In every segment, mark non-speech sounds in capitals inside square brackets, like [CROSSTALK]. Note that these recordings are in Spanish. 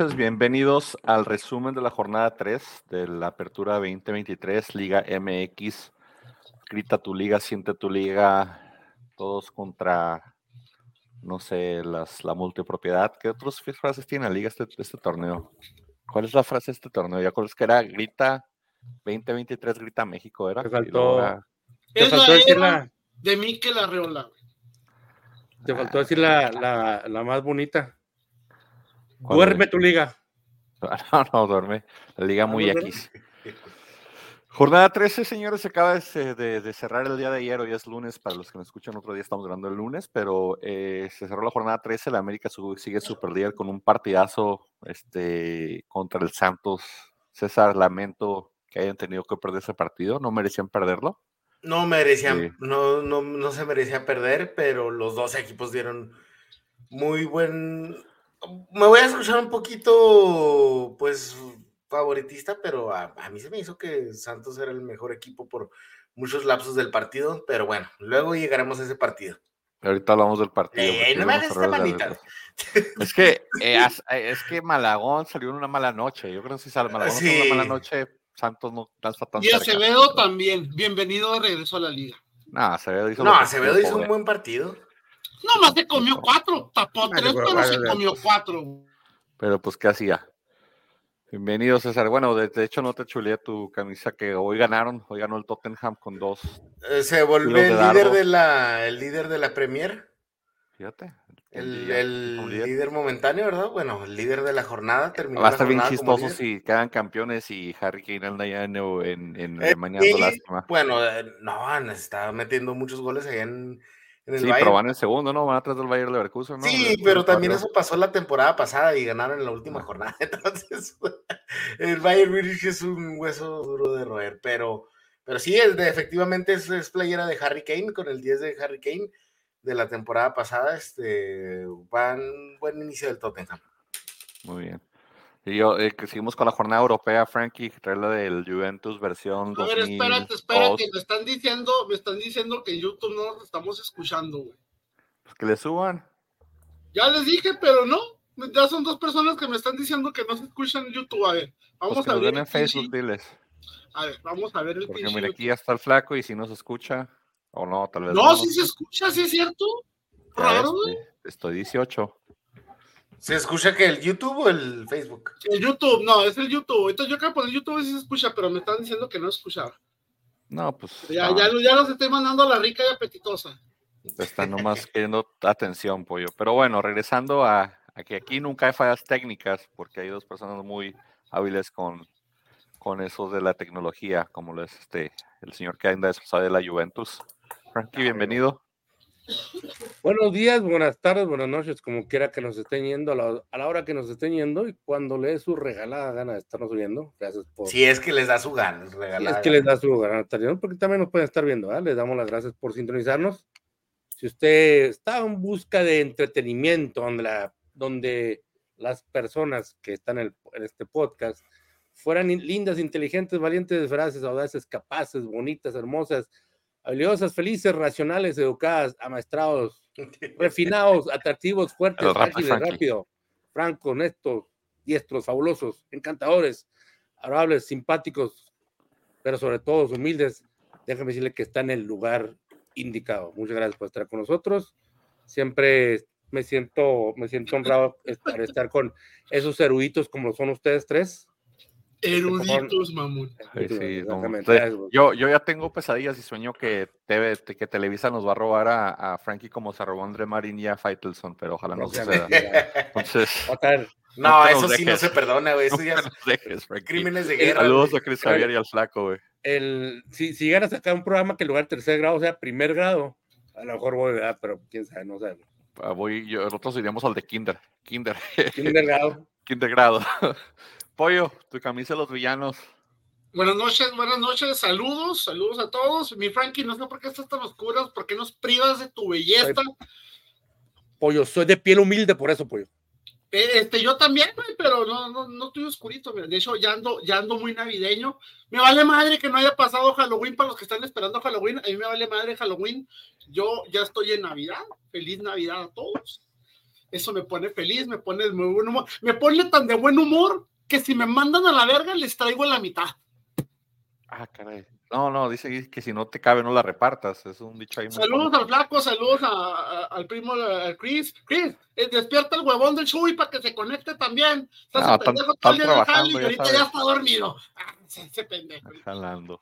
noches. Bienvenidos al resumen de la jornada 3 de la Apertura 2023, Liga MX. Grita tu liga, siente tu liga, todos contra, no sé, las, la multipropiedad. ¿Qué otras frases tiene la liga este, este torneo? ¿Cuál es la frase de este torneo? Ya es que era grita 2023, grita México, ¿era? Te faltó, te faltó decir la... De mí que la reola. Te faltó decir la, la, la más bonita. Duerme tu liga. [LAUGHS] No, no, duerme. La liga muy X. Jornada 13, señores, se acaba de, cerrar el día de ayer, hoy es lunes, para los que nos escuchan otro día estamos grabando el lunes, pero eh, se cerró la jornada 13, la América sigue super líder con un partidazo este, contra el Santos. César, lamento que hayan tenido que perder ese partido, ¿no merecían perderlo? No merecían, no, no, no se merecía perder, pero los dos equipos dieron muy buen me voy a escuchar un poquito, pues, favoritista, pero a, mí se me hizo que Santos era el mejor equipo por muchos lapsos del partido, pero bueno, luego llegaremos a ese partido. Ahorita hablamos del partido. Eh, no me hagas esta manita. Es que, eh, eh, es que Malagón salió en una mala noche. Yo creo que si sale Malagón en una mala noche, Santos no está tan Y Acevedo también. Bienvenido de regreso a la liga. No, Acevedo hizo, no, Acevedo hizo un buen partido. No más se comió cuatro, tapó tres, pero se comió cuatro. Pero pues, ¿qué hacía? Bienvenido, César. Bueno, de, hecho no te chulé tu camisa que hoy ganaron, hoy ganó el Tottenham con dos. Eh, se volvió el líder de la, el líder de la Premier. Fíjate. El, líder. momentáneo, ¿verdad? Bueno, el líder de la jornada terminó. Va a estar bien chistoso si quedan campeones y Harry Kane anda ya en, en, en eh, lástima. Bueno, eh, no, está metiendo muchos goles ahí en, sí, pero van en segundo, ¿no? Van atrás del Bayern Leverkusen, ¿no? Sí, pero también eso pasó la temporada pasada y ganaron en la última jornada. [LAUGHS] Entonces, el Bayern Munich es un hueso duro de roer, pero, pero sí, efectivamente es, playera de Harry Kane con el 10 de Harry Kane de la temporada pasada. Este, van buen inicio del Tottenham. Muy bien. Y yo, eh, que seguimos con la jornada europea, Frankie, trae la del Juventus versión A ver, espérate, espérate, me están diciendo, me están diciendo que en YouTube no nos estamos escuchando, güey. Pues que le suban. Ya les dije, pero no. Ya son dos personas que me están diciendo que no se escuchan en YouTube. A ver, vamos pues a ver. en Facebook, diles. A ver, vamos a ver el Porque mira, aquí ya está el flaco y si no se escucha, o no, tal vez. No, no sí se escucha, sí es cierto. Raro, güey. Estoy 18. ¿Se escucha que el YouTube o el Facebook? El YouTube, no, es el YouTube. Entonces yo creo que por el YouTube sí se escucha, pero me están diciendo que no escuchaba. No, pues. Ya, ya, ya, los estoy mandando a la rica y apetitosa. Están nomás [LAUGHS] queriendo atención, pollo. Pero bueno, regresando a, que aquí nunca hay fallas técnicas, porque hay dos personas muy hábiles con, con eso de la tecnología, como lo es este, el señor que anda desplazado de la Juventus. Frankie, bienvenido. Buenos días, buenas tardes, buenas noches, como quiera que nos estén yendo, a la, hora que nos estén yendo y cuando le dé su regalada gana de estarnos viendo. Gracias por. Si es que les da su gana, regalada. Si es que les da su gana estar viendo, porque también nos pueden estar viendo, ¿eh? Les damos las gracias por sintonizarnos. Si usted está en busca de entretenimiento, donde, la, donde las personas que están en, en este podcast fueran lindas, inteligentes, valientes, audaces, capaces, bonitas, hermosas, habilidosas, felices, racionales, educadas, amaestrados, [LAUGHS] refinados, atractivos, fuertes, ágiles, rápido, franco, honestos, diestros, fabulosos, encantadores, adorables, simpáticos, pero sobre todo humildes. Déjame decirle que está en el lugar indicado. Muchas gracias por estar con nosotros. Siempre me siento, me siento honrado por [LAUGHS] estar con esos eruditos como son ustedes tres. Eruditos, mamón. yo, yo ya tengo pesadillas y sueño que, TV, que Televisa nos va a robar a, Frankie como se robó André Marín y a Faitelson, pero ojalá no suceda. Entonces, no, eso sí no se perdona, güey. Eso ya es crímenes de guerra. Saludos a Chris Javier y al Flaco, güey. El, si, si llegan a sacar un programa que en lugar de tercer grado sea primer grado, a lo mejor voy, ¿verdad? Pero quién sabe, no sabe. Ah, voy, yo, nosotros iríamos al de Kinder. Kinder. Kinder grado. [LAUGHS] Kinder grado. Pollo, tu camisa de los villanos. Buenas noches, buenas noches, saludos, saludos a todos. Mi Frankie, no sé por qué estás tan oscuras, por qué nos privas de tu belleza. Pollo, soy de piel humilde, por eso, pollo. Eh, este, yo también, pero no, no, no estoy oscurito. De hecho, ya ando, ya ando muy navideño. Me vale madre que no haya pasado Halloween para los que están esperando Halloween. A mí me vale madre Halloween. Yo ya estoy en Navidad. Feliz Navidad a todos. Eso me pone feliz, me pone de muy buen humor. Me pone tan de buen humor que si me mandan a la verga les traigo la mitad. Ah, caray. No, no, dice que si no te cabe no la repartas. Es un dicho ahí. Saludos al flaco, saludos al primo Chris. Chris, eh, despierta el huevón del Chuy para que se conecte también. Estás no, pendejo todo el día y ahorita ya está dormido. Ah, ese pendejo. Jalando.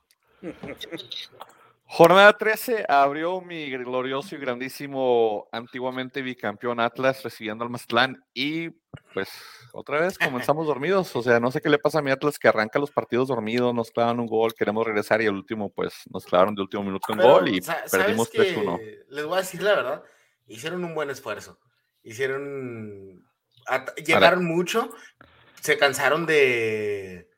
Jornada 13 abrió mi glorioso y grandísimo antiguamente bicampeón Atlas recibiendo al Mazatlán y pues otra vez comenzamos dormidos, o sea, no sé qué le pasa a mi Atlas que arranca los partidos dormidos, nos clavan un gol, queremos regresar y el último pues nos clavaron de último minuto un gol y perdimos 3-1. Les voy a decir la verdad, hicieron un buen esfuerzo, hicieron, llegaron mucho, se cansaron de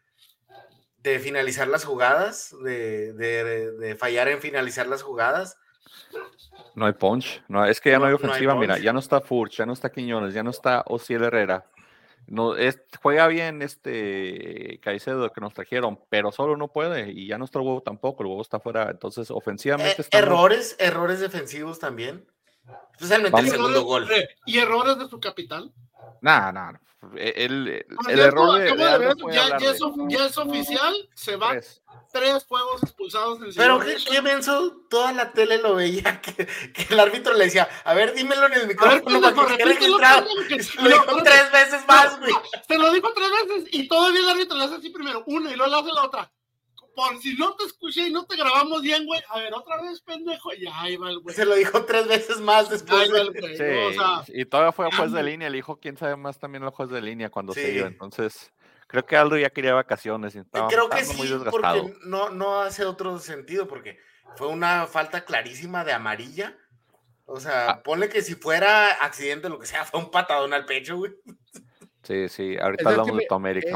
de finalizar las jugadas, de, fallar en finalizar las jugadas. No hay punch, no, es que ya no, hay ofensiva, mira, ya no está Furch, ya no está Quiñones, ya no está Ociel Herrera. No, es, juega bien este Caicedo que nos trajeron, pero solo no puede y ya nuestro huevo tampoco, el huevo está fuera, entonces ofensivamente eh, Errores, errores defensivos también. Especialmente el segundo gol. ¿Y errores de su capital? Nada, nada. El, el, error de, ya, ya, es, oficial, se va tres juegos expulsados en Pero qué, qué menso, toda la tele lo veía, [LAUGHS] que, que, el árbitro le decía, a ver, dímelo en el micrófono para que registrado. Lo [LAUGHS] dijo tres veces más, güey. Se lo dijo tres veces y todavía el árbitro le hace así primero, una y luego le hace la otra por si no te escuché y no te grabamos bien, güey. A ver, otra vez, pendejo. Ya, ahí va el güey. Se lo dijo tres veces más después. Sí, y todavía fue a juez de línea. Le dijo, quién sabe más también el juez de línea cuando se iba. Entonces, creo que Aldo ya quería vacaciones. Y estaba, creo que sí, porque no, no hace otro sentido, porque fue una falta clarísima de amarilla. O sea, ah. ponle que si fuera accidente, lo que sea, fue un patadón al pecho, güey. Sí, sí, ahorita hablamos de tu América.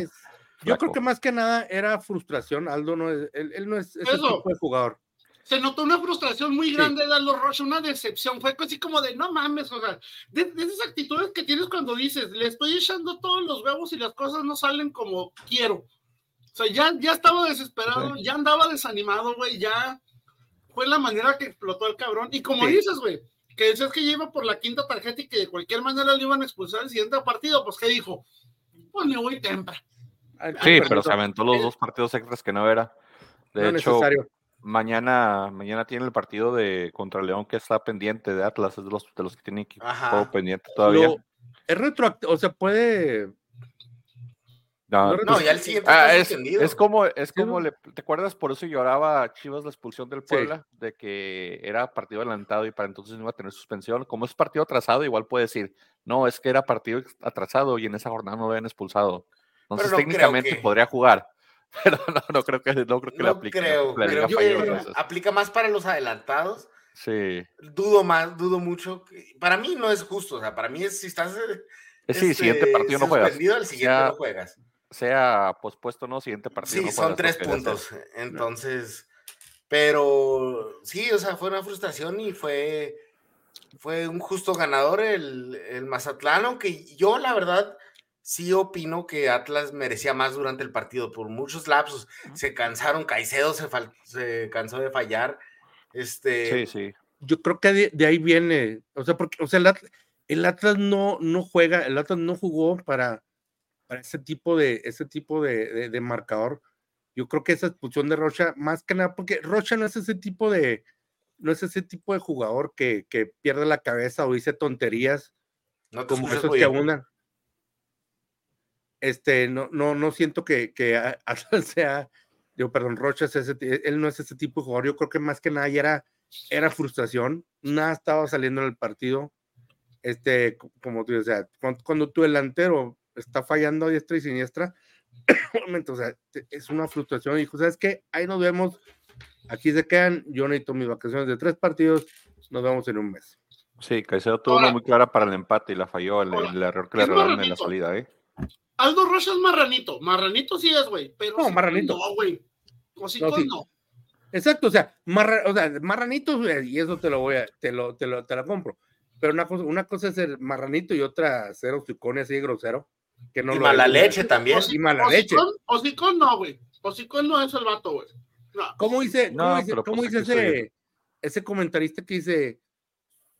Yo creo que más que nada era frustración. Aldo no es, él, no es ese tipo de jugador. Se notó una frustración muy grande de Aldo Rocha, una decepción. Fue así como de no mames, o sea, de, esas actitudes que tienes cuando dices, le estoy echando todos los huevos y las cosas no salen como quiero. O sea, ya, ya estaba desesperado, ya andaba desanimado, güey, ya fue la manera que explotó el cabrón. Y como dices, güey, que decías que lleva por la quinta tarjeta y que de cualquier manera le iban a expulsar el siguiente partido, pues ¿qué dijo? Pues me voy temprano. Sí, pero se aventó los dos partidos extras que no era. De hecho, mañana, mañana tiene el partido de contra León que está pendiente de Atlas, es de los, de los que tienen equipo pendiente todavía. es retroactivo, o sea, puede. No, ya el siguiente ah, es, es, como, es como le, ¿te acuerdas? Por eso lloraba Chivas la expulsión del Puebla, de que era partido adelantado y para entonces no iba a tener suspensión. Como es partido atrasado, igual puede decir, no, es que era partido atrasado y en esa jornada no lo habían expulsado. Entonces técnicamente podría jugar, [LAUGHS] pero no, no creo que, no creo que le aplique. Creo, aplica más para los adelantados. Sí. Dudo más, dudo mucho. Para mí no es justo, o sea, para mí es si estás sí, siguiente este, partido no juegas. El siguiente sea, no juegas. Sea pospuesto no, siguiente partido. Sí, son tres puntos. Entonces, pero sí, o sea, fue una frustración y fue, fue un justo ganador el, el Mazatlán, aunque yo la verdad sí opino que Atlas merecía más durante el partido. Por muchos lapsos se cansaron, Caicedo se, se cansó de fallar. Este... Sí, sí. Yo creo que de, ahí viene, o sea, porque, o sea, el Atlas, no, no juega, el Atlas no jugó para, para ese tipo de, ese tipo de, de, marcador. Yo creo que esa expulsión de Rocha, más que nada, porque Rocha no es ese tipo de, no es ese tipo de jugador que, que pierde la cabeza o dice tonterías no como esos que abundan este, no, no, no siento que, que Atlas [LAUGHS] sea, yo, perdón, Rocha es ese, él no es ese tipo de jugador, yo creo que más que nada ya era, era frustración, nada estaba saliendo en el partido, este, como tú dices, cuando, tu delantero está fallando a diestra y siniestra, [COUGHS] o sea, es una frustración, y dijo, ¿sabes qué? Ahí nos vemos, aquí se quedan, yo necesito mis vacaciones de tres partidos, nos vemos en un mes. Sí, Caicedo tuvo una muy clara para el empate y la falló, el, error que le regalaron en la salida, ¿eh? Aldo Rocha es marranito. Marranito sí es, güey. Pero no, marranito. No, güey. Cosicón no, no. Exacto, o sea, marra, o sea, marranito, y eso te lo voy a, te lo, te lo, te la compro. Pero una cosa, una cosa es ser marranito y otra ser hocicón así grosero. Que no y mala leche también. y mala leche. Hocicón no, güey. Hocicón no es el vato, güey. No. ¿Cómo dice, cómo dice, cómo pues dice ese, ese comentarista que dice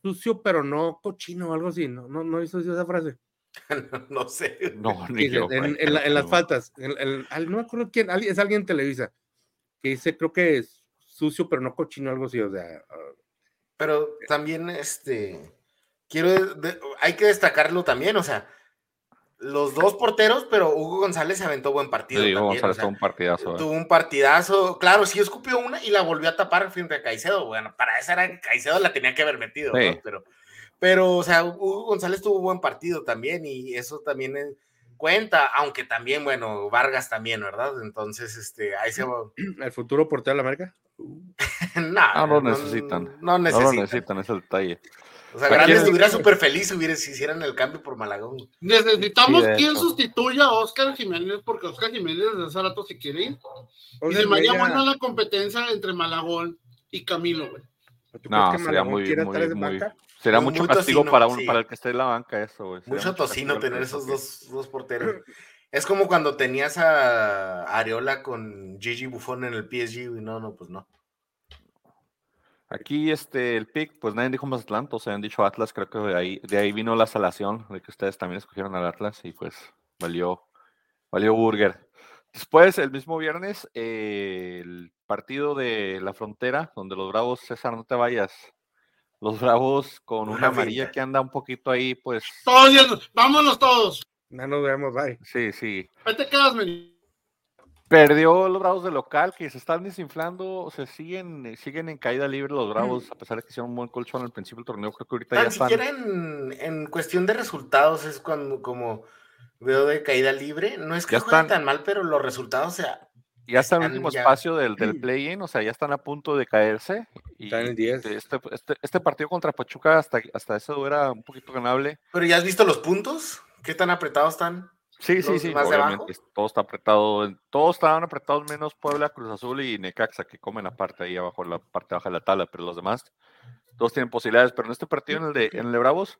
sucio pero no cochino o algo así, ¿no? ¿No, no hizo esa frase? [LAUGHS] no, sé. No, ni Dice, yo, en, güey. en la- en las faltas, en- no me acuerdo quién, es alguien en Televisa, que dice, creo que es sucio pero no cochino, algo así, o sea, ah, Pero también, este, quiero, de- hay que destacarlo también, o sea, los dos porteros, pero Hugo González se aventó buen partido. Digo, también, González o sea, tuvo un partidazo. eh. tuvo un partidazo, claro, sí escupió una y la volvió a tapar frente a Caicedo. Bueno, para esa era Caicedo la tenía que haber metido, ¿no? Sí. pero, pero, o sea, Hugo González tuvo un buen partido también y eso también es- cuenta, aunque también, bueno, Vargas también, ¿verdad? Entonces, este, ahí se va. [CLEARS THROAT] el futuro portero de la América. [LAUGHS] no, Ah, no necesitan. No No necesitan. lo necesitan, ese es el detalle. O sea, ¿Para Grandes quién? estuviera súper feliz si, hubiera, si hicieran el cambio por Malagón. Necesitamos Sí, de quien sustituya a Oscar Jiménez, porque Oscar Jiménez desde hace rato se quiere ir. O Y sea, se me haría Mella- buena la competencia entre Malagón y Camilo, güey. ¿tú crees No, que sería Malagón muy, quiere muy, estar banca? Sería Muy- mucho muy castigo tocino, para, un, sí. para el que esté en la banca eso, güey. Mucho tocino tener esos dos, dos porteros. Es como cuando tenías a Areola con Gigi Buffon en el PSG, y no, no, pues no. Aquí este, el pick, pues nadie dijo Mazatlán, todos han dicho Atlas, creo que de ahí, de ahí vino la salación, de que ustedes también escogieron al Atlas y pues valió, valió Burger. Después, el mismo viernes, eh, el partido de la frontera, donde los Bravos, César, no te vayas, los Bravos con Una una amarilla que anda un poquito ahí, pues, Todos, yendo, vámonos todos. No nos vemos, bye. sí, sí. Ahí te quedas, men. Perdió los Bravos de local, que se están desinflando, se siguen, siguen en caída libre los Bravos, a pesar de que hicieron un buen colchón al principio del torneo, creo que ahorita ya Tan están... siquiera en, en cuestión de resultados es cuando como veo de caída libre. No es que Ya jueguen están. tan mal, pero los resultados, o sea, Ya está en el último ya- espacio del, del [CLEARS THROAT] play-in, o sea, ya están a punto de caerse. Y Están en el 10. Este, este, este partido contra Pachuca hasta, hasta eso era un poquito ganable. pero ya has visto los puntos, qué tan apretados están. Sí, sí, ¿Los sí, obviamente. Todo está apretado. Todos estaban apretados menos Puebla, Cruz Azul y Necaxa, que comen aparte ahí abajo, la parte baja de la tabla, pero los demás, todos tienen posibilidades. Pero en este partido, en el de, en el de Bravos,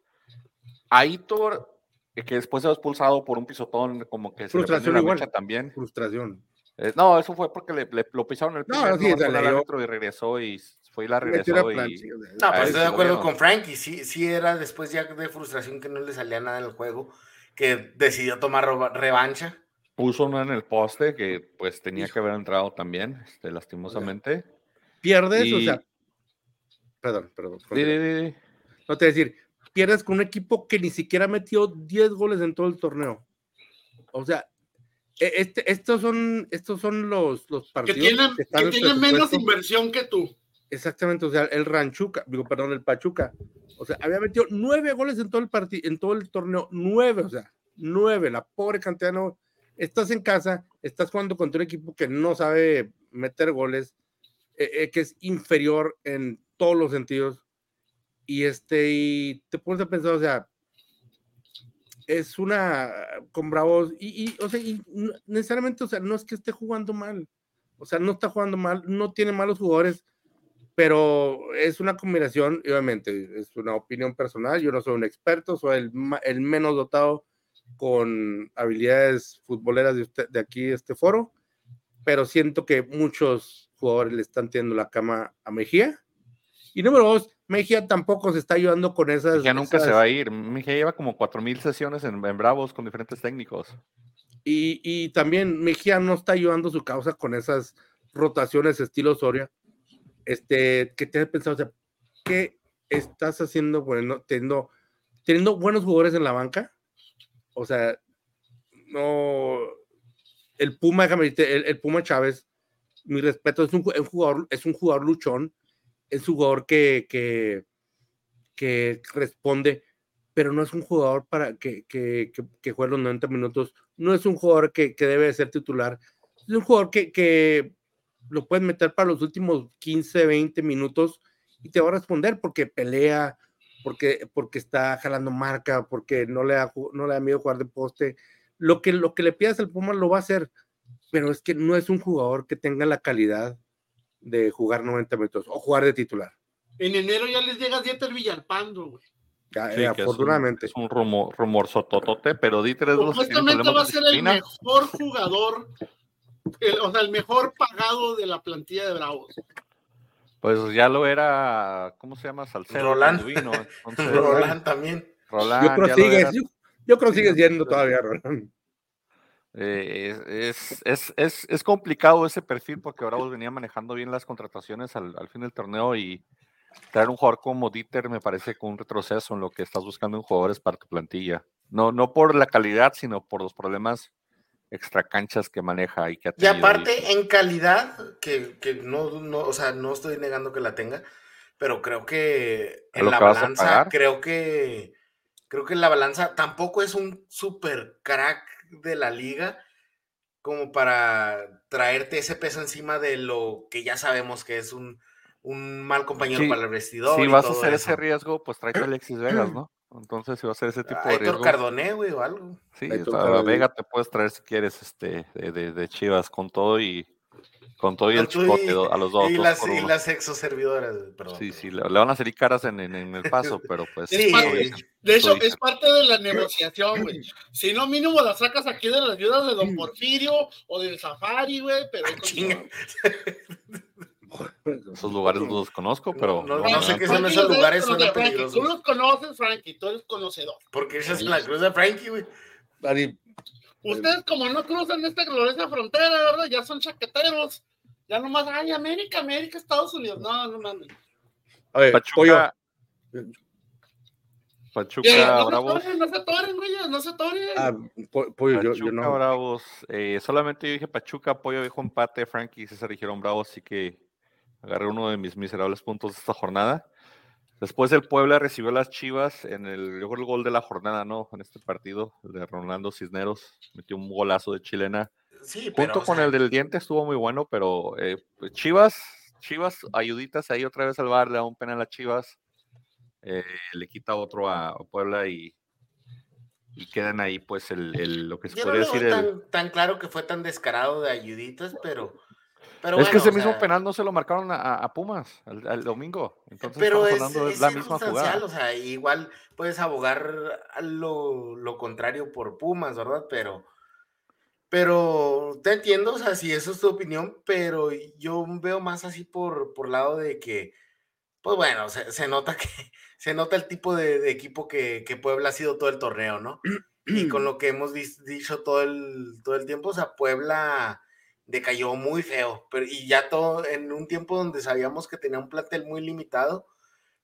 Aitor, eh, que después se ha expulsado por un pisotón, como que se le la igual. también. Frustración. Eh, no, eso fue porque le, le- lo pisaron el primer sí, no dio- árbitro y regresó y fue y la regresó y plancha, No, pues estoy sí de acuerdo con Frankie. Sí, sí era después ya de frustración que no le salía nada en el juego, que decidió tomar revancha. puso uno en el poste que pues tenía que haber entrado también, este, lastimosamente. Pierdes, o sea, perdón, perdón. Di, di. No te voy a decir, pierdes con un equipo que ni siquiera metió 10 goles en todo el torneo. O sea, este, estos son, estos son los, los Que partidos tienen, que están que tienen menos inversión que tú. Exactamente, o sea, el Ranchuca, digo, perdón, el Pachuca. O sea, había metido nueve goles en todo el partido, en todo el torneo, nueve, o sea, nueve, la pobre cantidad no. Estás en casa, estás jugando contra un equipo que no sabe meter goles, eh, eh, que es inferior en todos los sentidos. Y este, y te pones a pensar, o sea, es una con Bravos, y, y, o sea, y necesariamente, o sea, no es que esté jugando mal, o sea, no está jugando mal, no tiene malos jugadores, pero es una combinación, obviamente, es una opinión personal, yo no soy un experto, soy el, el menos dotado con habilidades futboleras de, usted, de aquí, este foro, pero siento que muchos jugadores le están teniendo la cama a Mejía. Y número dos, Mejía tampoco se está ayudando con esas. Ya nunca se va a ir. Mejía lleva como 4.000 sesiones en, en Bravos con diferentes técnicos. Y, y también Mejía no está ayudando su causa con esas rotaciones estilo Soria. Este, que te has pensado, o sea, ¿qué estás haciendo bueno, teniendo, teniendo buenos jugadores en la banca? O sea, no. El Puma, déjame decirte, el, el Puma Chávez, mi respeto, es un, un jugador, es un jugador luchón, es un jugador que, que, responde, pero no es un jugador para que, que, que, juegue los 90 minutos, no es un jugador que, debe de ser titular, es un jugador que, lo puedes meter para los últimos 15, 20 minutos y te va a responder porque pelea, porque, porque está jalando marca, porque no le, da, no le da miedo jugar de poste. Lo que, lo que le pidas al Puma lo va a hacer, pero es que no es un jugador que tenga la calidad de jugar 90 minutos o jugar de titular. En enero ya les llega Dieter Villalpando, güey. Ya, Sí, eh, que es un- afortunadamente. Es un, rumor, rumor sototote, pero Dieter es de los que tienen Supuestamente va a ser el mejor jugador, el- o sea, el mejor pagado de la plantilla de Bravos. Pues ya lo era, ¿cómo se llama? Salcedo. Roland. [LAUGHS] Roland también. Roland, yo creo que sigue, yo, yo, creo sigue siendo todavía Roland. Eh, es, es, es, es, complicado ese perfil porque Bravos venía manejando bien las contrataciones al, al, fin del torneo y traer un jugador como Dieter me parece que un retroceso en lo que estás buscando en jugadores para tu plantilla. No, no por la calidad, sino por los problemas extracanchas que maneja y que ha Y aparte, en calidad, que, que no, no, o sea, no estoy negando que la tenga, pero creo que en la balanza, creo que creo que en la balanza tampoco es un super crack de la liga como para traerte ese peso encima de lo que ya sabemos que es un, un mal compañero para el vestidor. Si vas a hacer ese riesgo, pues tráete a Alexis Vegas, [CLEARS THROAT] ¿no? Entonces, si va a ser ese tipo de riesgo. Cardoné, güey, o algo. Sí, a Vega te puedes traer si quieres este, de, de, de Chivas con todo y con todo y el chicote a los dos. Y, las, y las exoservidoras, perdón. Sí, sí, le, van a salir caras en, en, en el [LAUGHS] paso, pero pues. Sí, de hecho, es parte de la negociación, güey. Si no, mínimo la sacas aquí de las ayudas de Don Porfirio o del Safari, güey, pero. [LAUGHS] Esos lugares no los conozco, pero. No, no, no sé qué son esos lugares, son peligrosos. Tú los conoces, Frankie, tú eres conocedor. Porque esa es la cruz de Frankie, güey. Ustedes, como no cruzan esta gloriosa frontera, ¿verdad? Ya son chaqueteros. Ya nomás, ay, América, América, Estados Unidos. No, no mames. A ver, Pachuca. Pachuca, no Bravos. Se no se atoren, güey, no se atoren. Ah, pollo, yo, Pachuca, yo no. Bravos. Eh, solamente yo dije Pachuca, Pollo dijo empate, Frankie y César dijeron Bravos, así que agarré uno de mis miserables puntos de esta jornada. Después el Puebla recibió las Chivas en el, el gol de la jornada, ¿no? En este partido, el de Ronaldo Cisneros, metió un golazo de chilena. Sí, Junto pero, con o sea, el del diente estuvo muy bueno, pero eh, pues, Chivas, Chivas, ayuditas ahí otra vez al bar, le da un penal a Chivas, eh, le quita otro a Puebla y, y quedan ahí pues el, el lo que se yo no podría lo decir veo el, tan, tan claro que fue tan descarado de ayuditas, pero. pero es que ese mismo sea, penal no se lo marcaron a, a Pumas el, el domingo. Entonces Pero estamos es, hablando de es la misma jugada. o sea, igual puedes abogar a lo, lo contrario por Pumas, ¿verdad? Pero, pero te entiendo, o sea, si eso es tu opinión, pero yo veo más así por, por lado de que, pues bueno, se, se nota que [LAUGHS] se nota el tipo de, de equipo que, que, Puebla ha sido todo el torneo, ¿no? Y con [CLEARS THROAT] lo que hemos dicho todo el, todo el tiempo, o sea, Puebla decayó muy feo, pero y ya todo en un tiempo donde sabíamos que tenía un plantel muy limitado,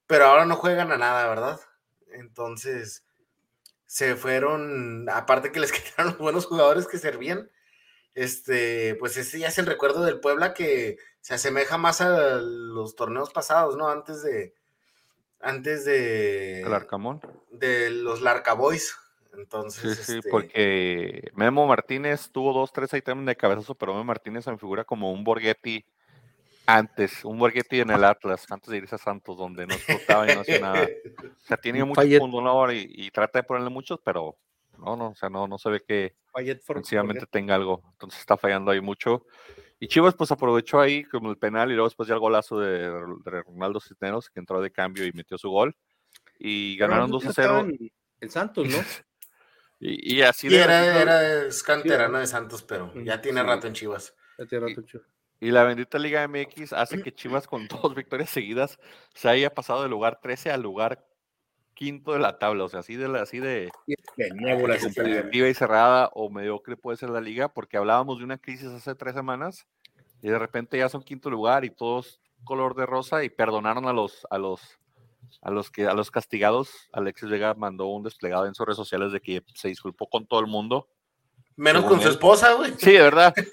pero ahora no juegan a nada, ¿verdad? Entonces se fueron, aparte que les [LAUGHS] quedaron los buenos jugadores que servían, este, pues ese ya es el recuerdo del Puebla que se asemeja más a los torneos pasados, ¿no? Antes de, antes de, El Arcamón. de los Larca Boys. Entonces, Sí, sí, este, porque Memo Martínez tuvo dos, tres ítems de cabezazo, pero Memo Martínez se me figura como un Borghetti antes, un Borghetti en el Atlas, antes de irse a Santos, donde no explotaba y no hacía nada. O sea, tiene puntos ¿no? y, y trata de ponerle muchos, pero no, no, o sea, no, no se ve que sencillamente tenga algo. Entonces está fallando ahí mucho. Y Chivas pues aprovechó ahí como el penal y luego después ya el golazo de, de Ronaldo Cisneros, que entró de cambio y metió su gol. Y ganaron no 2 a estaba 0. en- En Santos, ¿no? [LAUGHS] Y, y así y de- era, era es canterano de Santos, pero ya tiene Sí. rato en Chivas. Ya tiene rato, chido. Y la bendita Liga MX hace que Chivas con dos victorias seguidas se haya pasado del lugar 13 al lugar quinto de la tabla. O sea, así de, la- así de nuevo la competitiva y cerrada o mediocre puede ser la liga, porque hablábamos de una crisis hace tres semanas y de repente ya son quinto lugar y todos color de rosa y perdonaron a los, a los, a los que, a los castigados. Alexis Vega mandó un desplegado en sus redes sociales de que se disculpó con todo el mundo. Menos Según con su esposa, güey. Sí, de verdad. "Ve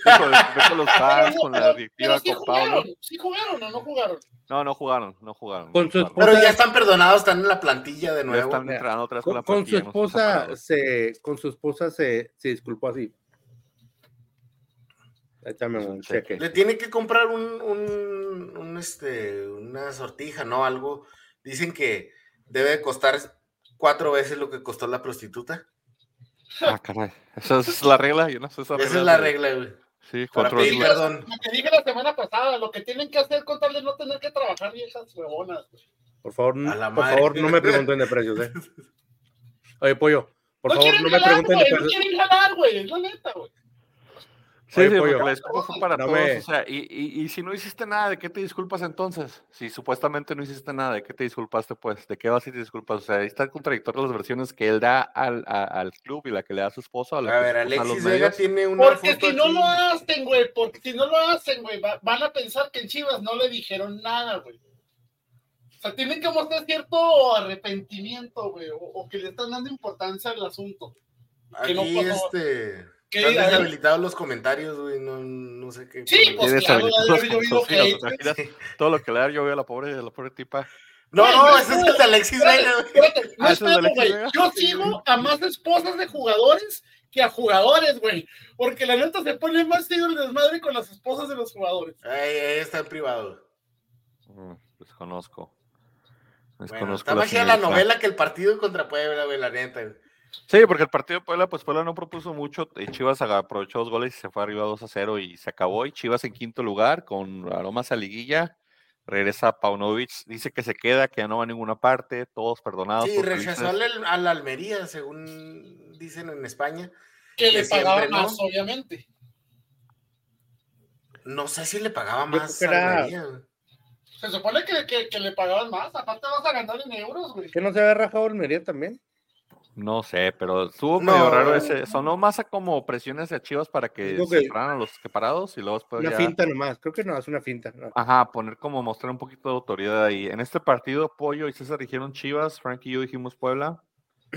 con los [LAUGHS] fans, con la directiva, sí con Pablo. jugaron, sí jugaron o no jugaron. No, no jugaron, no jugaron. Con su esposa- Pero ya están perdonados, están en la plantilla de Ya nuevo. están entrenando otra vez con, Con, la con su plantilla, no están esposa se, con su esposa se, se disculpó así. Échame un cheque. Le tiene que comprar un, un, un, este, una sortija, ¿no? Algo. Dicen que debe de costar cuatro veces lo que costó la prostituta. Ah, caray. Esa es la regla, yo no sé esa regla. Esa es la regla, güey. Sí, cuatro veces. perdón. Lo que dije la semana pasada, lo que tienen que hacer con tal de no tener que trabajar viejas huevonas. Por favor, por madre. favor, no me pregunten de precios, ¿eh? [LAUGHS] Oye, pollo, por no favor, no me pregunten de güey, no precios. quieren jalar, güey, es la neta, güey. Sí, sí, porque la disculpa fue para todos. O sea, y, y, y, si no hiciste nada, ¿de qué te disculpas entonces? Si supuestamente no hiciste nada, ¿de qué te disculpaste, pues? ¿De qué vas y te disculpas? O sea, ahí está el contradictorio las versiones que él da al, al club y la que le da a su esposo. A, a ver, Alexis Vega tiene una. Porque si no lo hacen, güey, porque si no lo hacen, güey, van a pensar que en Chivas no le dijeron nada, güey. O sea, tienen que mostrar cierto arrepentimiento, güey, o, que le están dando importancia al asunto. Aquí, no este están deshabilitados los comentarios, güey, no, no sé qué. Sí, pues claro, [LAUGHS] Todo lo que le da yo veo a la pobre, la pobre tipa. No, no, ese es el de Alexis Vega. Ah, yo sigo a más esposas de jugadores que a jugadores, güey. Porque la neta se pone más sigo el desmadre con las esposas de los jugadores. Ahí, está en privado. Mm, desconozco. Desconozco está más la novela que el partido contra Puebla, güey, la neta. Sí, porque el partido de Puebla, pues Puebla no propuso mucho. Y Chivas aprovechó dos goles y se fue arriba 2 a 0 y se acabó. Y Chivas en quinto lugar con aromas a liguilla. Regresa Paunovic, dice que se queda, que ya no va a ninguna parte, todos perdonados. Sí, rechazó a la Almería, según dicen en España. Que, le pagaba más, obviamente. No sé si le pagaba más a Almería. Se supone que, que, que, le pagaban más, aparte vas a ganar en euros, güey. ¿Que no se había rajado Almería también? No sé, pero estuvo medio raro ese. Sonó más a como presiones de Chivas para que se a los separados y luego después. Una finta nomás, creo que no, es una finta. Ajá, poner como mostrar un poquito de autoridad ahí. En este partido, Pollo y César dijeron Chivas, Frank y yo dijimos Puebla.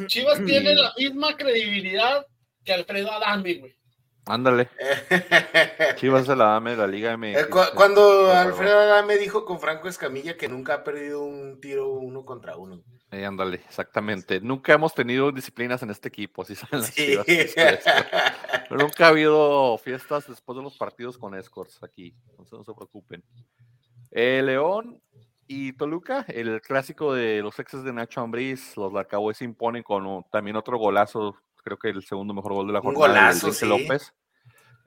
Chivas tiene [CLEARS THROAT] la misma credibilidad que Alfredo Adame, güey. Ándale. [LAUGHS] Chivas de la Adame de la Liga M. Eh, cuando Alfredo Adame dijo con Franco Escamilla que nunca ha perdido un tiro uno contra uno. Eh, ándale, exactamente. Nunca hemos tenido disciplinas en este equipo, si saben las [LAUGHS] Pero nunca ha habido fiestas después de los partidos con escorts aquí, no se preocupen. Eh, León y Toluca, el clásico de los exes de Nacho Ambriz, los Larcaboués se imponen con también otro golazo, creo que el segundo mejor gol de la jornada. Un golazo, sí. López.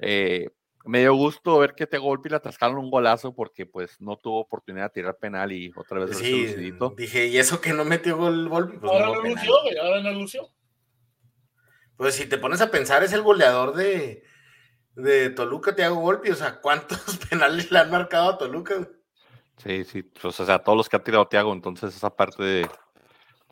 Eh, me dio gusto ver que te golpe y le atascaron un golazo porque pues no tuvo oportunidad de tirar penal y otra vez sí, dije, ¿y eso que no metió gol Volpi? Pues ahora no, lució, ahora no lució. Pues si te pones a pensar, es el goleador de, de Toluca, Tiago Golpi, o sea, ¿cuántos [LAUGHS] penales le han marcado a Toluca? Sí, sí, pues, o sea, todos los que ha tirado Tiago, entonces esa parte de,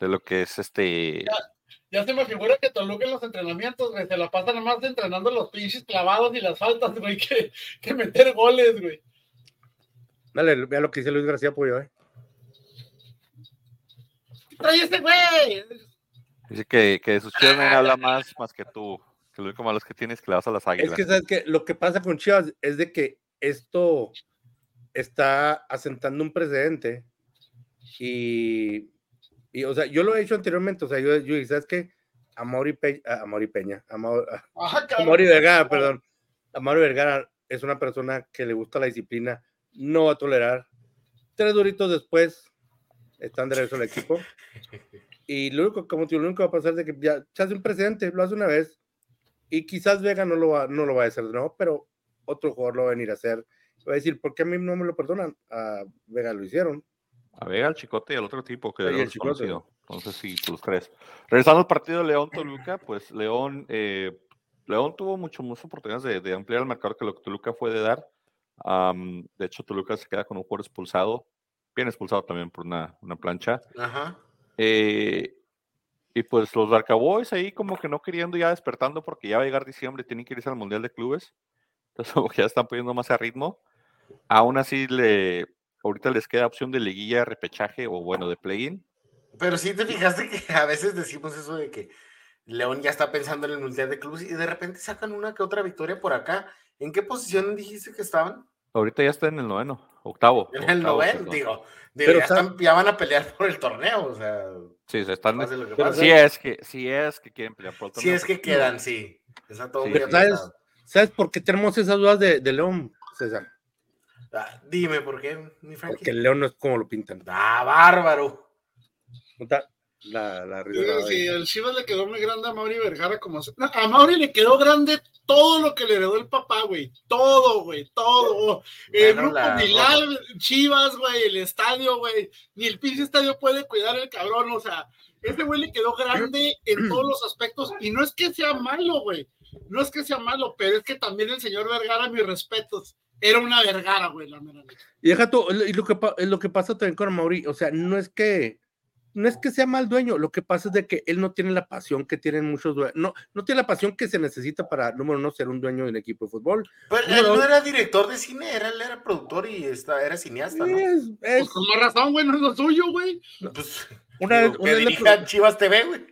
de lo que es este... Ya se me figura que Toluca en los entrenamientos, güey, se la pasan más entrenando los pinches clavados y las faltas, güey, que, que meter goles, güey. Dale, vea lo que dice Luis García Puyo, eh. Trae ese güey. Dice que, que de sus chivas nadie habla más, más que tú. Que lo único malo es que tienes que le vas a las águilas. Es que sabes que lo que pasa con Chivas es de que esto está asentando un precedente y y, o sea, yo lo he hecho anteriormente, o sea, yo, yo ¿sabes qué? A Mauri, Peña, a Mauri Peña, a, Mauri Vergara, perdón. A Mauri Vergara es una persona que le gusta la disciplina, no va a tolerar. Tres duritos después, están de regreso al equipo. Y lo único, como te lo único que va a pasar es que ya se hace un precedente, lo hace una vez, y quizás Vega no lo va, no lo va a hacer no, pero otro jugador lo va a venir a hacer. Va a decir, ¿por qué a mí no me lo perdonan? A Vega lo hicieron. A ver, al Chicote y al otro tipo que conocido. Entonces, sí, los tres. Regresando al partido de León-Toluca, pues León, eh, León tuvo mucho más oportunidades de, ampliar el mercado que lo que Toluca fue de dar. de hecho, Toluca se queda con un jugador expulsado, bien expulsado también por una, una plancha. Ajá. Eh, y pues los Darcaboys ahí como que no queriendo ya despertando porque ya va a llegar diciembre, tienen que irse al Mundial de Clubes. Entonces [LAUGHS] ya están poniendo más a ritmo. Aún así le, ahorita les queda opción de liguilla, repechaje o bueno, de play-in. Pero sí te fijaste que a veces decimos eso de que León ya está pensando en el Mundial de Clubes y de repente sacan una que otra victoria por acá. ¿En qué posición dijiste que estaban? Ahorita ya está en el noveno, octavo. En el noveno, digo. Pero ya, van a pelear [LAUGHS] por el torneo, o sea. Sí, se están. sí es que, sí es que quieren pelear por el torneo. Sí es que quedan, sí. Está todo ¿sabes, ¿sabes, por qué tenemos esas dudas de, de León, César? Ah, dime por qué, mi Frankie. Porque el león no es como lo pintan. ¡Ah, bárbaro! La, la sí, el Chivas le quedó muy grande a Mauri Vergara como a Mauri le quedó grande todo lo que le heredó el papá, güey. Todo, güey, todo. El grupo Milán, Chivas, güey, el estadio, güey. Ni el pinche estadio puede cuidar el cabrón. O sea, ese güey le quedó grande en todos los aspectos. Y no es que sea malo, güey. no es que sea malo, pero es que también el señor Vergara, mis respetos, era una Vergara, güey, la mera. Y deja tú, y lo que, lo que pasa también con Mauri, o sea, no es que no es que sea mal dueño, lo que pasa es de que él no tiene la pasión que tienen muchos dueños, no, no tiene la pasión que se necesita para, número uno, ser un dueño de un equipo de fútbol. Pero él no era director de cine, era, él era productor y está, era cineasta, ¿no? Es, Pues con más razón, güey, no es lo suyo, güey. Pues, [LAUGHS] una vez, una vez Chivas TV, güey.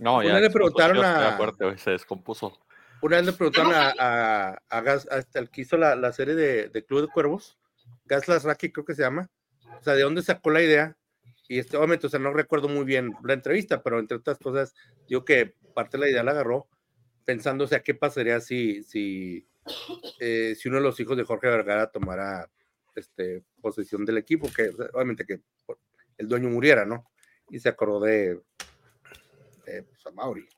No, ya. Una le preguntaron a... Fuerte, se descompuso. Una vez le preguntaron a, a, a Gas, hasta el que hizo la, la serie de, de, Club de Cuervos, Gas Lasraki creo que se llama, o sea, ¿de dónde sacó la idea? y este, obviamente, o sea, no recuerdo muy bien la entrevista, pero entre otras cosas, digo que parte de la idea la agarró pensando, o sea, qué pasaría si, si, eh, si uno de los hijos de Jorge Vergara tomara este, posesión del equipo, que obviamente que el dueño muriera, ¿no? Y se acordó de, de pues, a Mauri.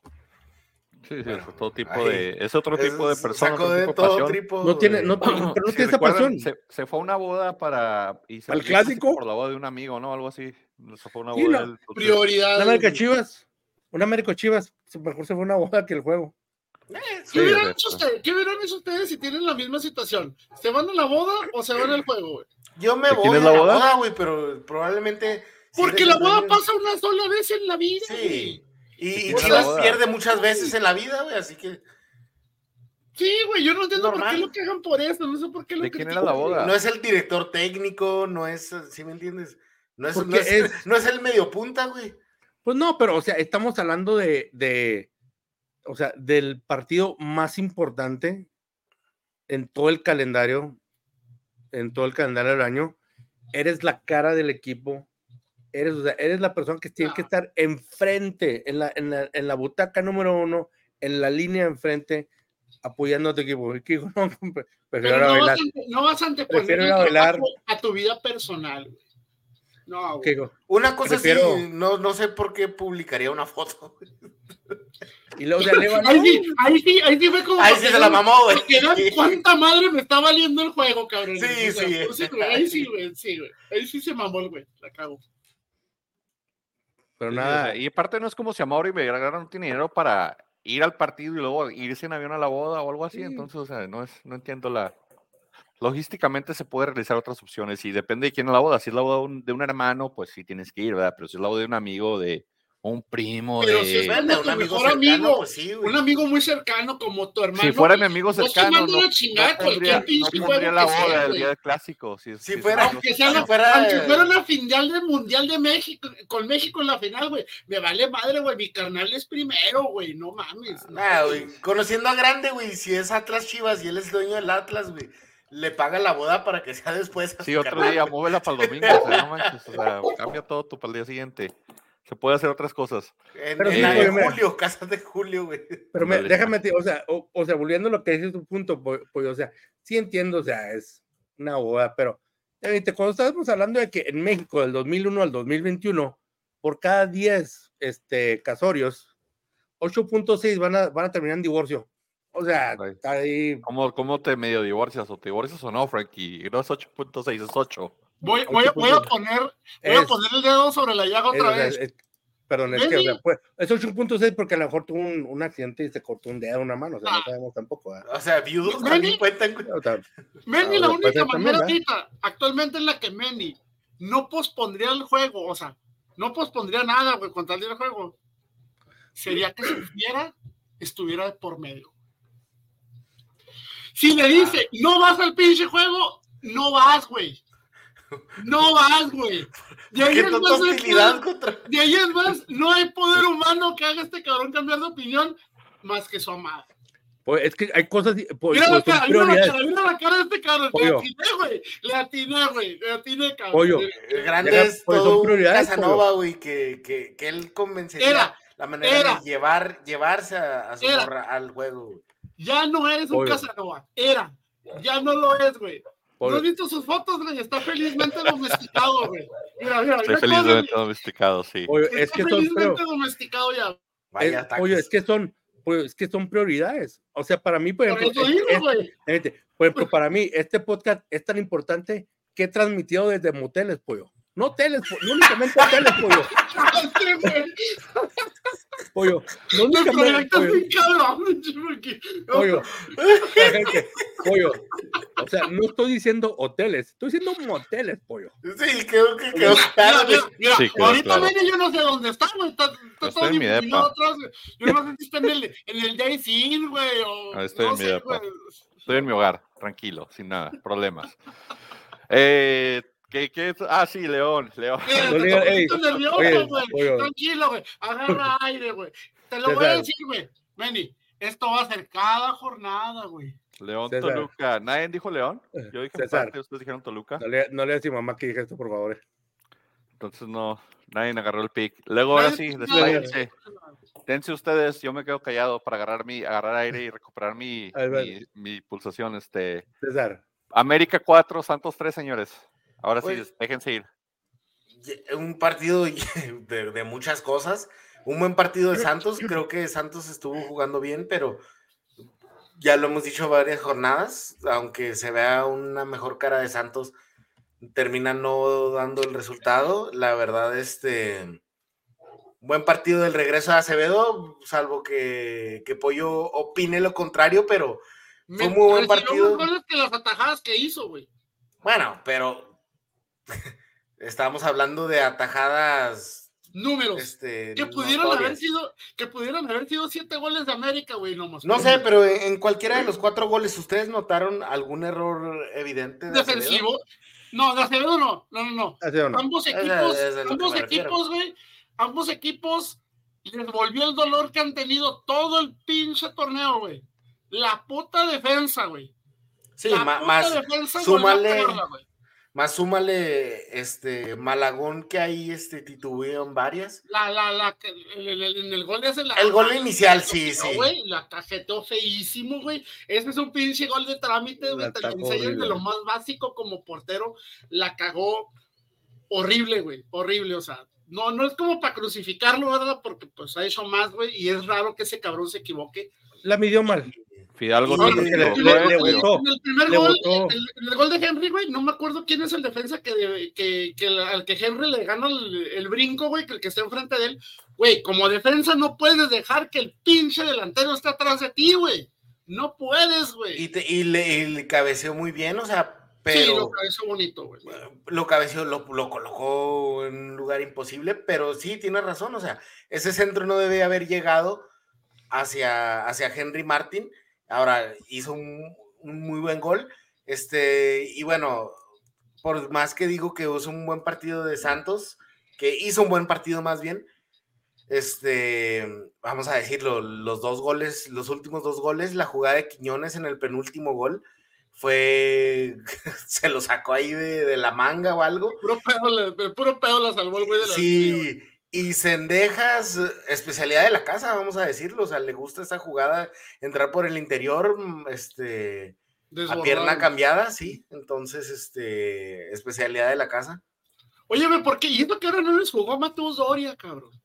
Sí, sí, es todo tipo de, es otro tipo de persona. de todo tipo. No tiene, no, [LAUGHS] pero no tiene esa pasión. Se, se, fue a una boda para. Y se ¿Al clásico? Por la boda de un amigo, ¿no? Algo así. Se fue a una boda. No, prioridad. Una América Chivas. Una América Chivas. Mejor se fue a una boda que el juego. Eh, ¿Qué, hubieran hecho ustedes, ¿Qué hubieran hecho ustedes si tienen la misma situación? ¿Se van a la boda o se van al juego, güey? Yo me voy a la boda, güey, pero probablemente. Porque la boda pasa una sola vez en la vida. Sí. Y, Chivas pierde muchas veces en la vida, güey, así que. Sí, güey, yo no entiendo por qué lo quejan por eso, no sé por qué lo ¿De quién era la boda? No es el director técnico, no es, ¿sí me entiendes? No es, no es, [LAUGHS] no es, el medio punta, güey. Pues no, pero, o sea, estamos hablando de, de, o sea, del partido más importante en todo el calendario, en todo el calendario del año. Eres la cara del equipo, eres, o sea, eres la persona que tiene que estar enfrente, en la, en la, en la butaca número uno, en la línea enfrente, apoyando a tu equipo. No, [LAUGHS] prefiero no, bailar. Vas a, no vas a anteponer a, a tu vida personal. No, Una cosa sí, no, no sé por qué publicaría una foto. [LAUGHS] Y luego se eleva. Ahí sí, ahí sí, ahí sí fue como. Ahí sí se la mamó, güey. ¿Cuánta madre me está valiendo el juego, cabrón? Sí, sí. ahí sí, güey, sí, güey. Ahí sí se mamó el güey, la cago. Pero nada. Y aparte no es como si Amaury Vergara no tiene dinero para ir al partido y luego irse en avión a la boda o algo así. Entonces, o sea, no, es, no entiendo la. Logísticamente se puede realizar otras opciones y depende de quién es la boda. Si es la boda de un hermano, pues sí tienes que ir, ¿verdad? Pero si es la boda de un amigo, de un primo, Pero de... si es de un amigo cercano, amigo, pues sí, un amigo muy cercano como tu hermano. Si fuera mi amigo cercano, no, no, chingada, no pondría, no pondría la boda del día del clásico. Si, si, si fuera, aunque, sea si fuera, aunque fuera una final del Mundial de México, con México en la final, güey, me vale madre, güey, mi carnal es primero, güey, no mames. No, ah, güey, conociendo a Grande, güey, si es Atlas Chivas y él es dueño del Atlas, güey, le paga la boda para que sea después. Sí, otro carnal. día, muévela para el domingo, o sea, no manches, o sea, cambia todo tu para el día siguiente se puede hacer otras cosas. En, pero en julio, [LAUGHS] casas de julio, güey. Pero me, déjame, o sea, o, o, sea, volviendo a lo que dices tu punto, pues, o sea, sí entiendo, o sea, es una boda, pero cuando estábamos hablando de que en México del 2001 al 2021, por cada 10 este, casorios, 8.6 van a, van a terminar en divorcio. O sea, está ahí. ¿Cómo, ¿Cómo te medio divorcias? ¿O te divorcias o no, Frankie? No es 8.6, es 8. Voy, voy, voy, a poner, voy a poner el dedo sobre la llaga otra vez. Es, perdón, es que o sea, pues, es 8.6 porque a lo mejor tuvo un, un, accidente y se cortó un dedo, una mano, o sea, ah. no sabemos tampoco. ¿eh? O sea, viudos también cuentan. Menny, la única manera ahorita, actualmente en la que Menny no pospondría el juego, o sea, no pospondría nada, güey, con tal el juego, sería que si sufriera, estuviera por medio. Si le dice, no vas al pinche juego, no vas, güey. No vas, güey. De ahí, más, contra... de ahí más, [LAUGHS] no hay poder humano que haga este cabrón cambiar de opinión más que su amada. Pues es que hay cosas. Pues, mira, pues, la cara, mira, la cara, mira la cara de este cabrón. Pollo. Le atiné, güey. Le atiné, güey. Le atiné, cabrón. Pollo. El grande es pues, todo un Casanova, güey, que, que, que él convencería era, la manera era, de llevar, llevarse a, a su morra, al juego. Ya no eres un Pollo. Casanova. Era. Ya no lo es, güey. ¿No has visto sus fotos, güey? Está felizmente domesticado, güey. Mira, mira, Estoy felizmente domesticado, sí. Oye, es que felizmente son, domesticado ya. Vaya es, oye, es que son, pues, es que son prioridades. O sea, para mí, por ejemplo, por, digo, es, es, por ejemplo, para mí, este podcast es tan importante que he transmitido desde moteles, pollo. No hoteles, no únicamente hoteles, pollo. Pollo, no Me únicamente, [LAUGHS] pollo, pollo, la gente, pollo. O sea, no estoy diciendo hoteles, estoy diciendo moteles, pollo. Sí, creo que quedó Mira, claro. mira, mira, Sí, quedó ahorita claro. Yo no sé dónde está, güey. Está, está Yo todo estoy en mi depa. atrás, güey. Yo no sé si está en el, en el Jay güey, o Ah, estoy no en mi sé, depa. güey. Estoy en mi hogar, tranquilo, sin nada, problemas. Eh, ¿qué, qué? Ah, sí, León, León. Mira, te nervioso, güey. Tranquilo, güey. Agarra [LAUGHS] aire, güey. Te lo voy a decir, güey. Meni, esto va a ser cada jornada, güey. León, César. Toluca. ¿Nadie dijo León? Yo dije César. ustedes dijeron Toluca. No le, no le digas a mi mamá que dije esto, por favor. Entonces no, nadie agarró el pick. Luego ahora sí, despláyense. Dense ustedes, yo me quedo callado para agarrar mi, agarrar aire y recuperar mi, mi pulsación. Este, César, América 4, Santos 3, señores. Ahora sí, Pues- déjense ir. Un partido [LAUGHS] de, de muchas cosas. Un buen partido de Santos. Creo que Santos estuvo jugando bien, pero ya lo hemos dicho varias jornadas. Aunque se vea una mejor cara de Santos, termina no dando el resultado. La verdad, este. Buen partido del regreso de Acevedo, salvo que, que Pollo opine lo contrario, pero Fue muy buen partido. goles que las atajadas que hizo, güey. bueno, pero [LAUGHS] estábamos hablando de atajadas Números. este, que pudieron haber sido, que pudieron haber sido siete goles de América, güey, nomás. No sé, pero en en cualquiera de los cuatro goles, ¿ustedes notaron algún error evidente? De defensivo. No, de Acevedo no, no, no, no. Ambos a- equipos, es ambos equipos, güey, ambos equipos les volvió el dolor que han tenido todo el pinche torneo, güey. La puta defensa, güey. Sí, La puta más, defensa súmale- volvió a pegarla, güey. Más súmale este Malagón que ahí este, titubearon varias. La, la, la, el, el- el- en el gol de hace la. El gol la- inicial, la sí, sí. güey, la cajeteó feísimo, güey. Ese es un pinche gol de trámite, güey. Te enseñan de lo más básico como portero. La cagó horrible, güey. Horrible, o sea. No, no es como para crucificarlo, ¿verdad? Porque pues ha hecho más, güey. Y es raro que ese cabrón se equivoque. La midió mal. Fidalgo no le- le-. En el primer Le gol, el, en el gol de Henry, güey, no me acuerdo quién es el defensa que, que, al que Henry le gana el, el brinco, güey, que el que está enfrente de él. Güey, como defensa no puedes dejar que el pinche delantero esté atrás de ti, güey. No puedes, güey. Y, te- y le, y le cabeceó muy bien, o sea, Sí, pero lo hizo bonito, güey. lo cabeceó, lo, lo colocó en un lugar imposible, pero sí, tiene razón, o sea, ese centro no debe haber llegado hacia, hacia Henry Martin. Ahora hizo un, un muy buen gol. Este, y bueno, por más que digo que hizo un buen partido de Santos, que hizo un buen partido más bien, este, vamos a decirlo, los dos goles, los últimos dos goles, la jugada de Quiñones en el penúltimo gol fue, [LAUGHS] se lo sacó ahí de, de la manga o algo. Puro pedo, le- puro pedo la salvó el güey de la Sí, y Cendejas, eh, especialidad de la casa, vamos a decirlo, o sea, le gusta esa jugada, entrar por el interior, mm, este, a pierna cambiada, sí, entonces, este, especialidad de la casa. Oye, güey, ¿por qué? ¿Y que ahora no les jugó Mateus Doria, cabrón?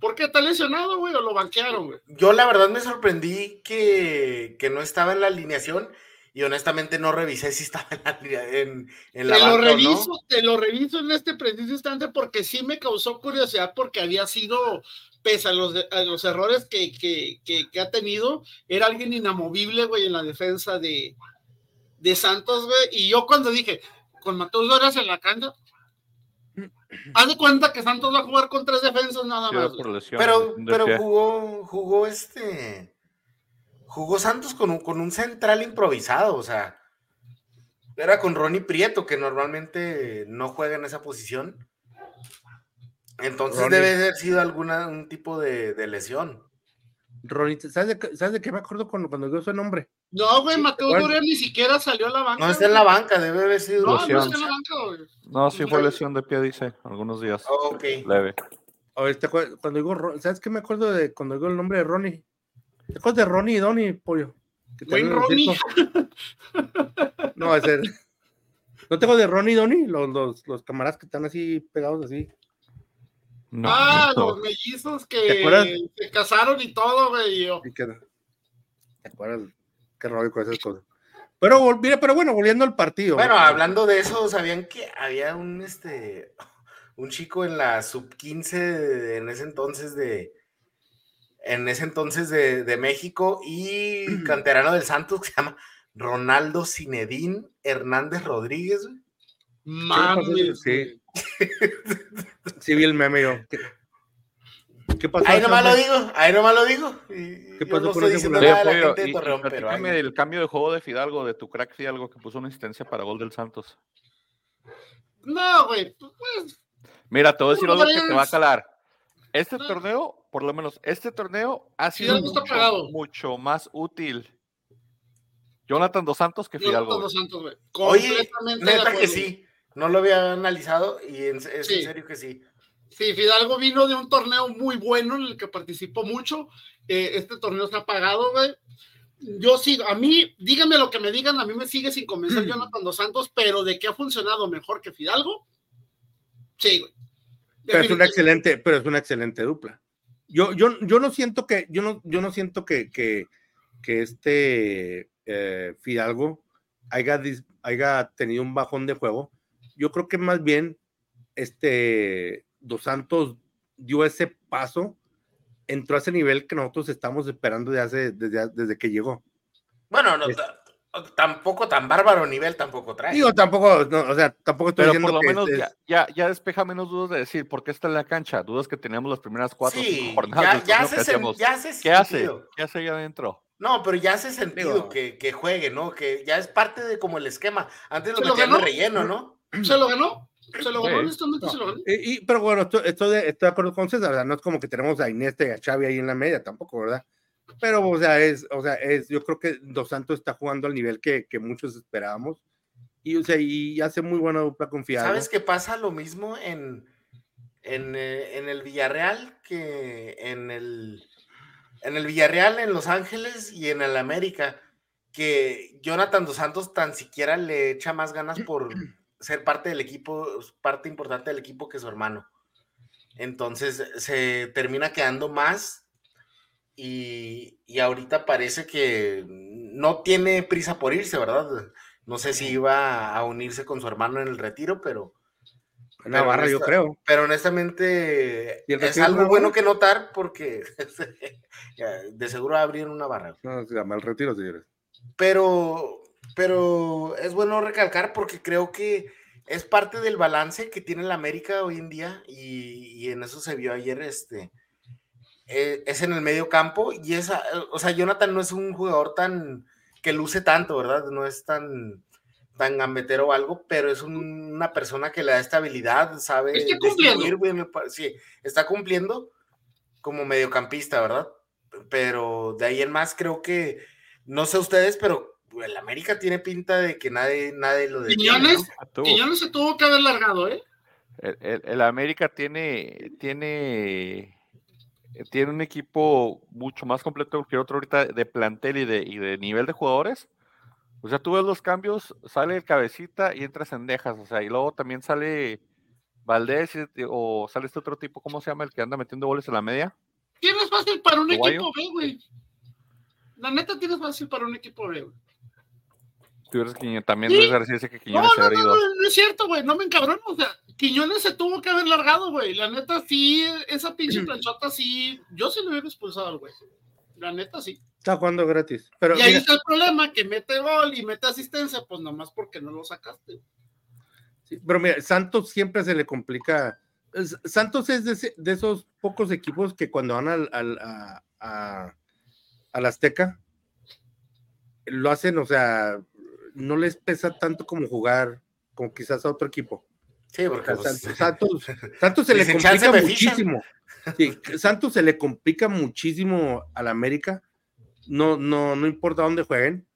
¿Por qué está lesionado, güey? ¿O lo banquearon, güey? Yo la verdad me sorprendí que, que no estaba en la alineación y honestamente no revisé si estaba en en, en la Te lo banca o no. reviso, te lo reviso en este preciso instante porque sí me causó curiosidad porque había sido, pese a los, a los errores que, que, que, que ha tenido, era alguien inamovible, güey, en la defensa de, de Santos, güey. Y yo cuando dije, con Mateus Doras en la cancha, [CLEARS THROAT] haz de cuenta que Santos va a jugar con tres defensas nada más. Pero, pero jugó, jugó este. Jugó Santos con un, con un central improvisado, o sea. Era con Ronnie Prieto, que normalmente no juega en esa posición. Entonces Ronnie. debe haber sido alguna un tipo de, de lesión. Ronnie, ¿sabes de, qué- ¿sabes de qué me acuerdo cuando, cuando dio su nombre? No, güey, Mateus bueno. Doria ni siquiera salió a la banca. No está en la banca, debe haber sido. No, no Lesión. está en la banca, güey. No, sí fue lesión de pie, dice, algunos días. Ok. Leve. O este, cuando digo, ¿sabes qué me acuerdo de cuando digo el nombre de Ronnie? ¿Te acuerdas de Ronnie y Donnie, pollo? Wayne Ronnie. No, es el... ¿No tengo de Ronnie y Donnie? Los, los, los camaradas que están así pegados así. No, ah, no. los mellizos ¿Te que acuerdas? se casaron y todo, güey. y que- ¿Te acuerdas? Qué rollo con esas cosas. Pero, mira, pero bueno, volviendo al partido. Bueno, ¿no? hablando de eso, ¿sabían que había un este un chico en la sub 15 en ese entonces de en ese entonces de, México y [CLEARS THROAT] canterano del Santos que se llama Ronaldo Cinedín Hernández Rodríguez. Mami, sí. sí vi el meme yo. ¿Qué, pasó? Ahí nomás lo digo, ahí nomás lo digo. ¿Qué pasó no de de pero el cambio de juego de Fidalgo, de tu crack Fidalgo, que puso una asistencia para gol del Santos. No, güey, pues. Mira, te voy a decir algo que te va a calar. Este torneo, por lo menos este torneo, ha sido mucho, más útil. Jonathan Dos Santos que Fidalgo. Dos Santos, güey. Oye, neta que sí. No lo había analizado y es en serio que sí. Sí, Fidalgo vino de un torneo muy bueno en el que participó mucho. Eh, este torneo se ha pagado, güey. Yo sigo, a mí, díganme lo que me digan, a mí me sigue sin convencer Jonathan Dos Santos, pero de que ha funcionado mejor que Fidalgo, sí, güey. Pero es una excelente, pero es una excelente dupla. Yo, yo, yo no siento que, yo no, yo no siento que, que, que este eh, Fidalgo haya, haya tenido un bajón de juego. Yo creo que más bien este Dos Santos dio ese paso, entró a ese nivel que nosotros estamos esperando de hace, desde, desde que llegó. Bueno, no, tampoco tan bárbaro nivel tampoco trae. Digo, tampoco, o sea, tampoco estoy Pero por lo menos ya, ya, despeja menos dudas de decir por qué está en la cancha, dudas que teníamos las primeras cuatro jornadas. Ya, hace, ¿Qué hace? ¿Qué hace ahí adentro? No, pero ya hace sentido que, que, juegue, ¿no? Que ya es parte de como el esquema. Antes lo metían de relleno, ¿no? Se lo ganó. Se lo ganó, honestamente se lo ganó. Y, pero bueno, estoy, estoy, de, acuerdo con César, ¿verdad? No es como que tenemos a Inés y a Xavi ahí en la media tampoco, ¿verdad? Pero, o sea, es, o sea, es, yo creo que Dos Santos está jugando al nivel que, que muchos esperábamos. Y, o sea, y hace muy buena dupla confiada. ¿Sabes qué pasa lo mismo en, en, eh, en, el Villarreal que en el, en el Villarreal, en Los Ángeles y en el América? Que Jonathan Dos Santos tan siquiera le echa más ganas por [CLEARS THROAT] ser parte del equipo, parte importante del equipo que su hermano. Entonces se termina quedando más y, ahorita parece que no tiene prisa por irse, ¿verdad? No sé si iba a unirse con su hermano en el retiro, pero... Una barra, yo creo. Pero honestamente es algo bueno que notar porque [LAUGHS] de seguro abrir una barra. No, se llama el retiro, señores. Pero, pero es bueno recalcar porque creo que es parte del balance que tiene la América hoy en día y, y en eso se vio ayer este eh, es en el medio campo y esa, o sea, Jonathan no es un jugador tan que luce tanto, ¿verdad? No es tan tan gambetero o algo, pero es una persona que le da estabilidad, sabe está cumpliendo. sí, está cumpliendo como mediocampista, ¿verdad? Pero de ahí en más creo que, no sé ustedes, pero el América tiene pinta de que nadie, nadie lo detiene. Quiñones, se tuvo que haber largado, ¿eh? el América tiene, tiene tiene un equipo mucho más completo que otro ahorita de plantel y de, y de nivel de jugadores. O sea, tú ves los cambios, sale el cabecita y entra Cendejas, o sea, y luego también sale Valdés o sale este otro tipo, ¿cómo se llama? El que anda metiendo goles en la media. Tienes fácil para un equipo B, güey. La neta tienes fácil para un equipo B, güey. Tú que también no es decirse que Quiñones no, no, se ido. No, no, es cierto, güey, no me encabrono, o sea, Quiñones se tuvo que haber largado, güey. La neta, sí, esa pinche [CLEARS THROAT] planchota, sí. Yo sí le hubiera expulsado al güey. La neta, sí. Está jugando gratis. Pero, y ahí está el problema, que mete gol y mete asistencia, pues nomás porque no lo sacaste. Sí, pero mira, Santos siempre se le complica. Santos es de, esos pocos equipos que cuando van al, al a, a, al Azteca, lo hacen, o sea, no les pesa tanto como jugar, como quizás a otro equipo. Sí, porque Santos, [LAUGHS] Santos, se le complica muchísimo. Santos se le complica muchísimo al América. No, no, no importa dónde jueguen.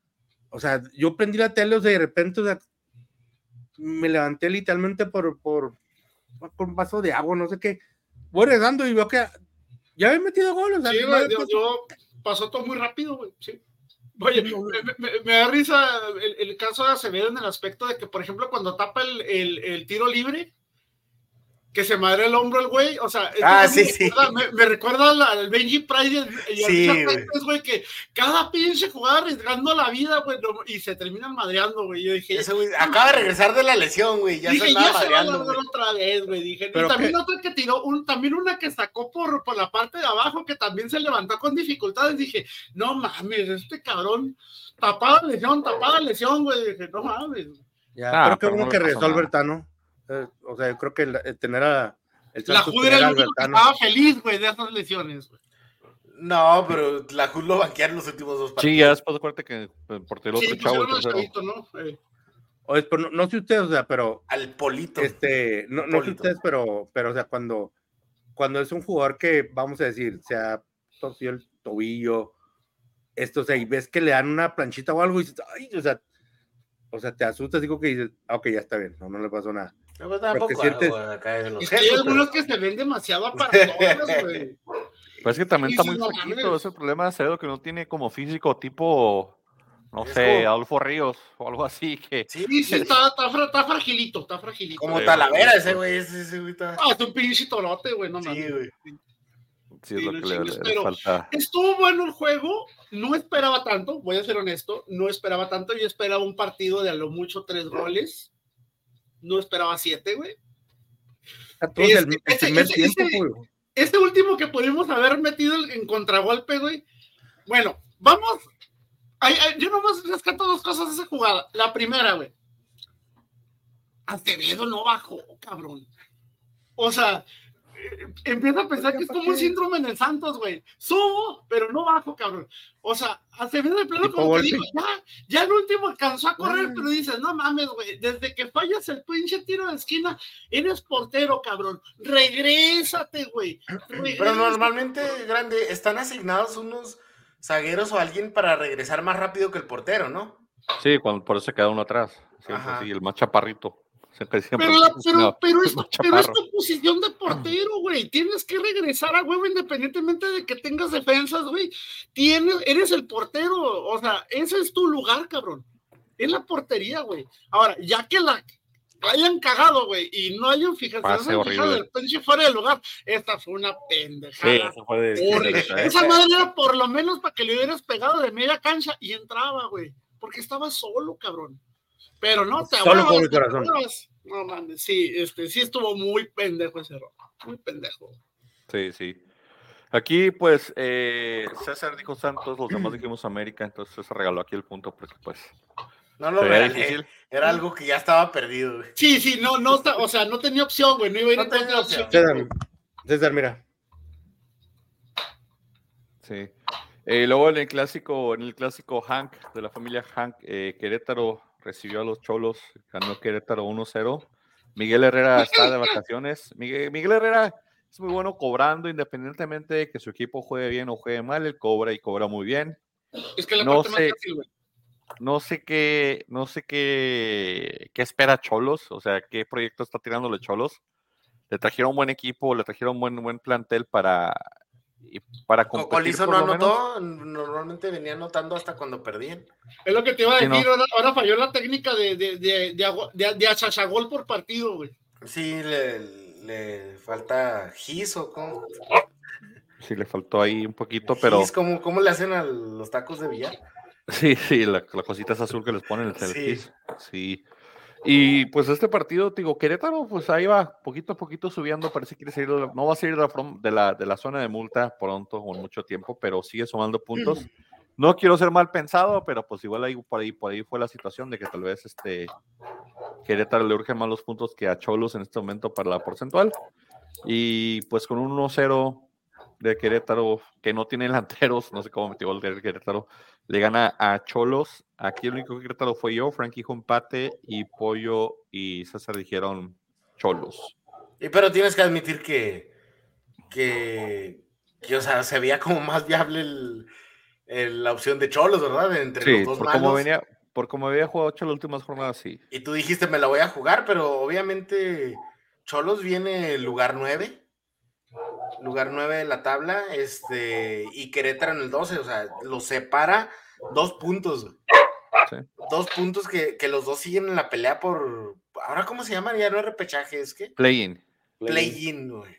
O sea, yo prendí la tele, o sea, de repente, me levanté literalmente por, por, por, un vaso de agua, no sé qué. Voy regando y veo que ya había metido goles. sí, yo, pasó todo muy rápido, güey. Sí. Oye, me, da risa el, caso de Acevedo en el aspecto de que, por ejemplo, cuando tapa el, tiro libre, que se madre el hombro el güey, o sea, ah, sí, me, sí. Recuerda, me, me, recuerda al Benji Pride y al sí, güey, que cada pinche jugada arriesgando la vida, güey, y se terminan madreando, güey. Yo dije, Ese güey acaba de regresar de la lesión, güey, ya dije, se ya madreando, se va a otra vez, güey, dije. Pero y también que... otra que tiró, un, también una que sacó por, por la parte de abajo, que también se levantó con dificultades, dije, no mames, este cabrón, tapada lesión, tapada lesión, güey, dije, no mames. Ya, ah, creo que uno no que regresó Albertano. Eh, o sea, yo creo que el, el tener a el la Jud era el único que estaba feliz, güey, de esas lesiones, güey. No, pero la Jud lo banquearon los últimos dos partidos. Sí, ya después acuérdate que por el otro sí, chavo. El chavito, ¿no? Eh. Pero no, no, sé ustedes, o sea, pero. Al polito. Este, no, no sé ustedes, pero, pero, o sea, cuando, cuando es un jugador que, vamos a decir, se ha torcido el tobillo, esto, o sea, y ves que le dan una planchita o algo y dices, ay, o sea, o sea, te asustas, digo que dices, ah, ok, ya está bien, no, no le pasó nada. No, pues tampoco, sientes... acá de los es que hay algunos pero... que se ven demasiado [LAUGHS] aparatosos, güey. Pues es que también está muy poquito, es el problema de Ceredo que no tiene como físico tipo, no sé, como... Adolfo Ríos o algo así que... Sí, sí, está, está, está fragilito, está fragilito. Como Talavera ese güey, ese, ese güey está... Ah, es un pinche torote, güey, no Sí, güey. Sí, es lo que le, le, le falta. Estuvo bueno el juego, no esperaba tanto, voy a ser honesto, no esperaba tanto, yo esperaba un partido de a lo mucho tres goles, no esperaba siete, güey. Este, el, primer tiempo, güey. este, último que pudimos haber metido en contragolpe, güey. Bueno, vamos. Ay, ay, yo nomás rescato dos cosas de esa jugada. La primera, güey. Acevedo no bajó, cabrón. O sea, empieza a pensar que es como un síndrome en el Santos, güey. Subo, pero no bajo, cabrón. O sea, Acevedo de plano como que dijo, ya, ya el último alcanzó a correr, pero dices, no mames, güey, desde que fallas el pinche tiro de esquina, eres portero, cabrón. Regrésate, güey. Pero normalmente, grande, están asignados unos zagueros o alguien para regresar más rápido que el portero, ¿no? Sí, cuando, por eso se queda uno atrás. Siempre, sí, el más chaparrito. Pero, la, pero, pero, [LAUGHS] es, pero, es, tu posición de portero, güey. Tienes que regresar a huevo independientemente de que tengas defensas, güey. Tienes, eres el portero. O sea, ese es tu lugar, cabrón. Es la portería, güey. Ahora, ya que la hayan cagado, güey, y no hayan fijado, se fijado el pinche fuera del lugar, esta fue una pendejada. Sí, fue de, Esa madre era por lo menos para que le hubieras pegado de media cancha y entraba, güey. Porque estaba solo, cabrón. Pero no te Solo con mi corazón. No mames, sí, este, sí estuvo muy pendejo ese error. Muy pendejo. Sí, sí. Aquí, pues, eh, César dijo Santos, los demás dijimos América, entonces se regaló aquí el punto, porque pues. No lo regalé. Era algo que ya estaba perdido. Güey. Sí, sí, no, no, o sea, no tenía opción, güey. No iba a ir no tenía opción. César, César, mira. Sí. Eh, luego en el clásico, en el clásico Hank, de la familia Hank, eh, Querétaro recibió a los Cholos, ganó Querétaro 1-0. Miguel Herrera está de vacaciones. Miguel, Miguel, Herrera es muy bueno cobrando, independientemente de que su equipo juegue bien o juegue mal, él cobra y cobra muy bien. Es que la no parte sé, más fácil, güey. No sé qué, no sé qué, qué espera Cholos, o sea, qué proyecto está tirándole Cholos. Le trajeron un buen equipo, le trajeron un buen, buen plantel para, y para competir. Colizo por no anotó, normalmente venía anotando hasta cuando perdían. Es lo que te iba a decir, no. ahora, ahora falló la técnica de, de, de, de, de, de achachagol por partido, güey. Sí, le, le falta gis o cómo. Sí, le faltó ahí un poquito, pero Gis, ¿cómo, ¿Cómo le hacen a los tacos de billar? sí, sí, la, la cosita es azul que les ponen el Sí. sí. sí. Y pues este partido, digo, Querétaro, pues ahí va, poquito a poquito subiendo, parece que quiere salir, de la- no va a salir de la, from- de la, de la zona de multa pronto o en mucho tiempo, pero sigue sumando puntos. No quiero ser mal pensado, pero pues igual ahí por ahí, por ahí fue la situación de que tal vez este Querétaro le urge más los puntos que a Cholos en este momento para la porcentual. Y pues con un 1-0 de Querétaro, que no tiene delanteros, no sé cómo metió el de Querétaro, le gana a Cholos. Aquí el único Querétaro fue yo, Frankie dijo empate y Pollo y César dijeron Cholos. Y, pero tienes que admitir que, que, que, o sea, se veía como más viable el- el- la opción de Cholos, ¿verdad? Entre Sí, los dos por malos. como venía, por como había jugado Cholos las últimas jornadas, sí. Y tú dijiste, me la voy a jugar, pero obviamente Cholos viene en lugar 9. Lugar 9 de la tabla, este, y Querétaro en el 12, o sea, los separa dos puntos. Sí. Dos puntos que, que los dos siguen en la pelea por. ¿Ahora cómo se llama? Ya no es repechaje, es que. Play-in. Play-in, güey.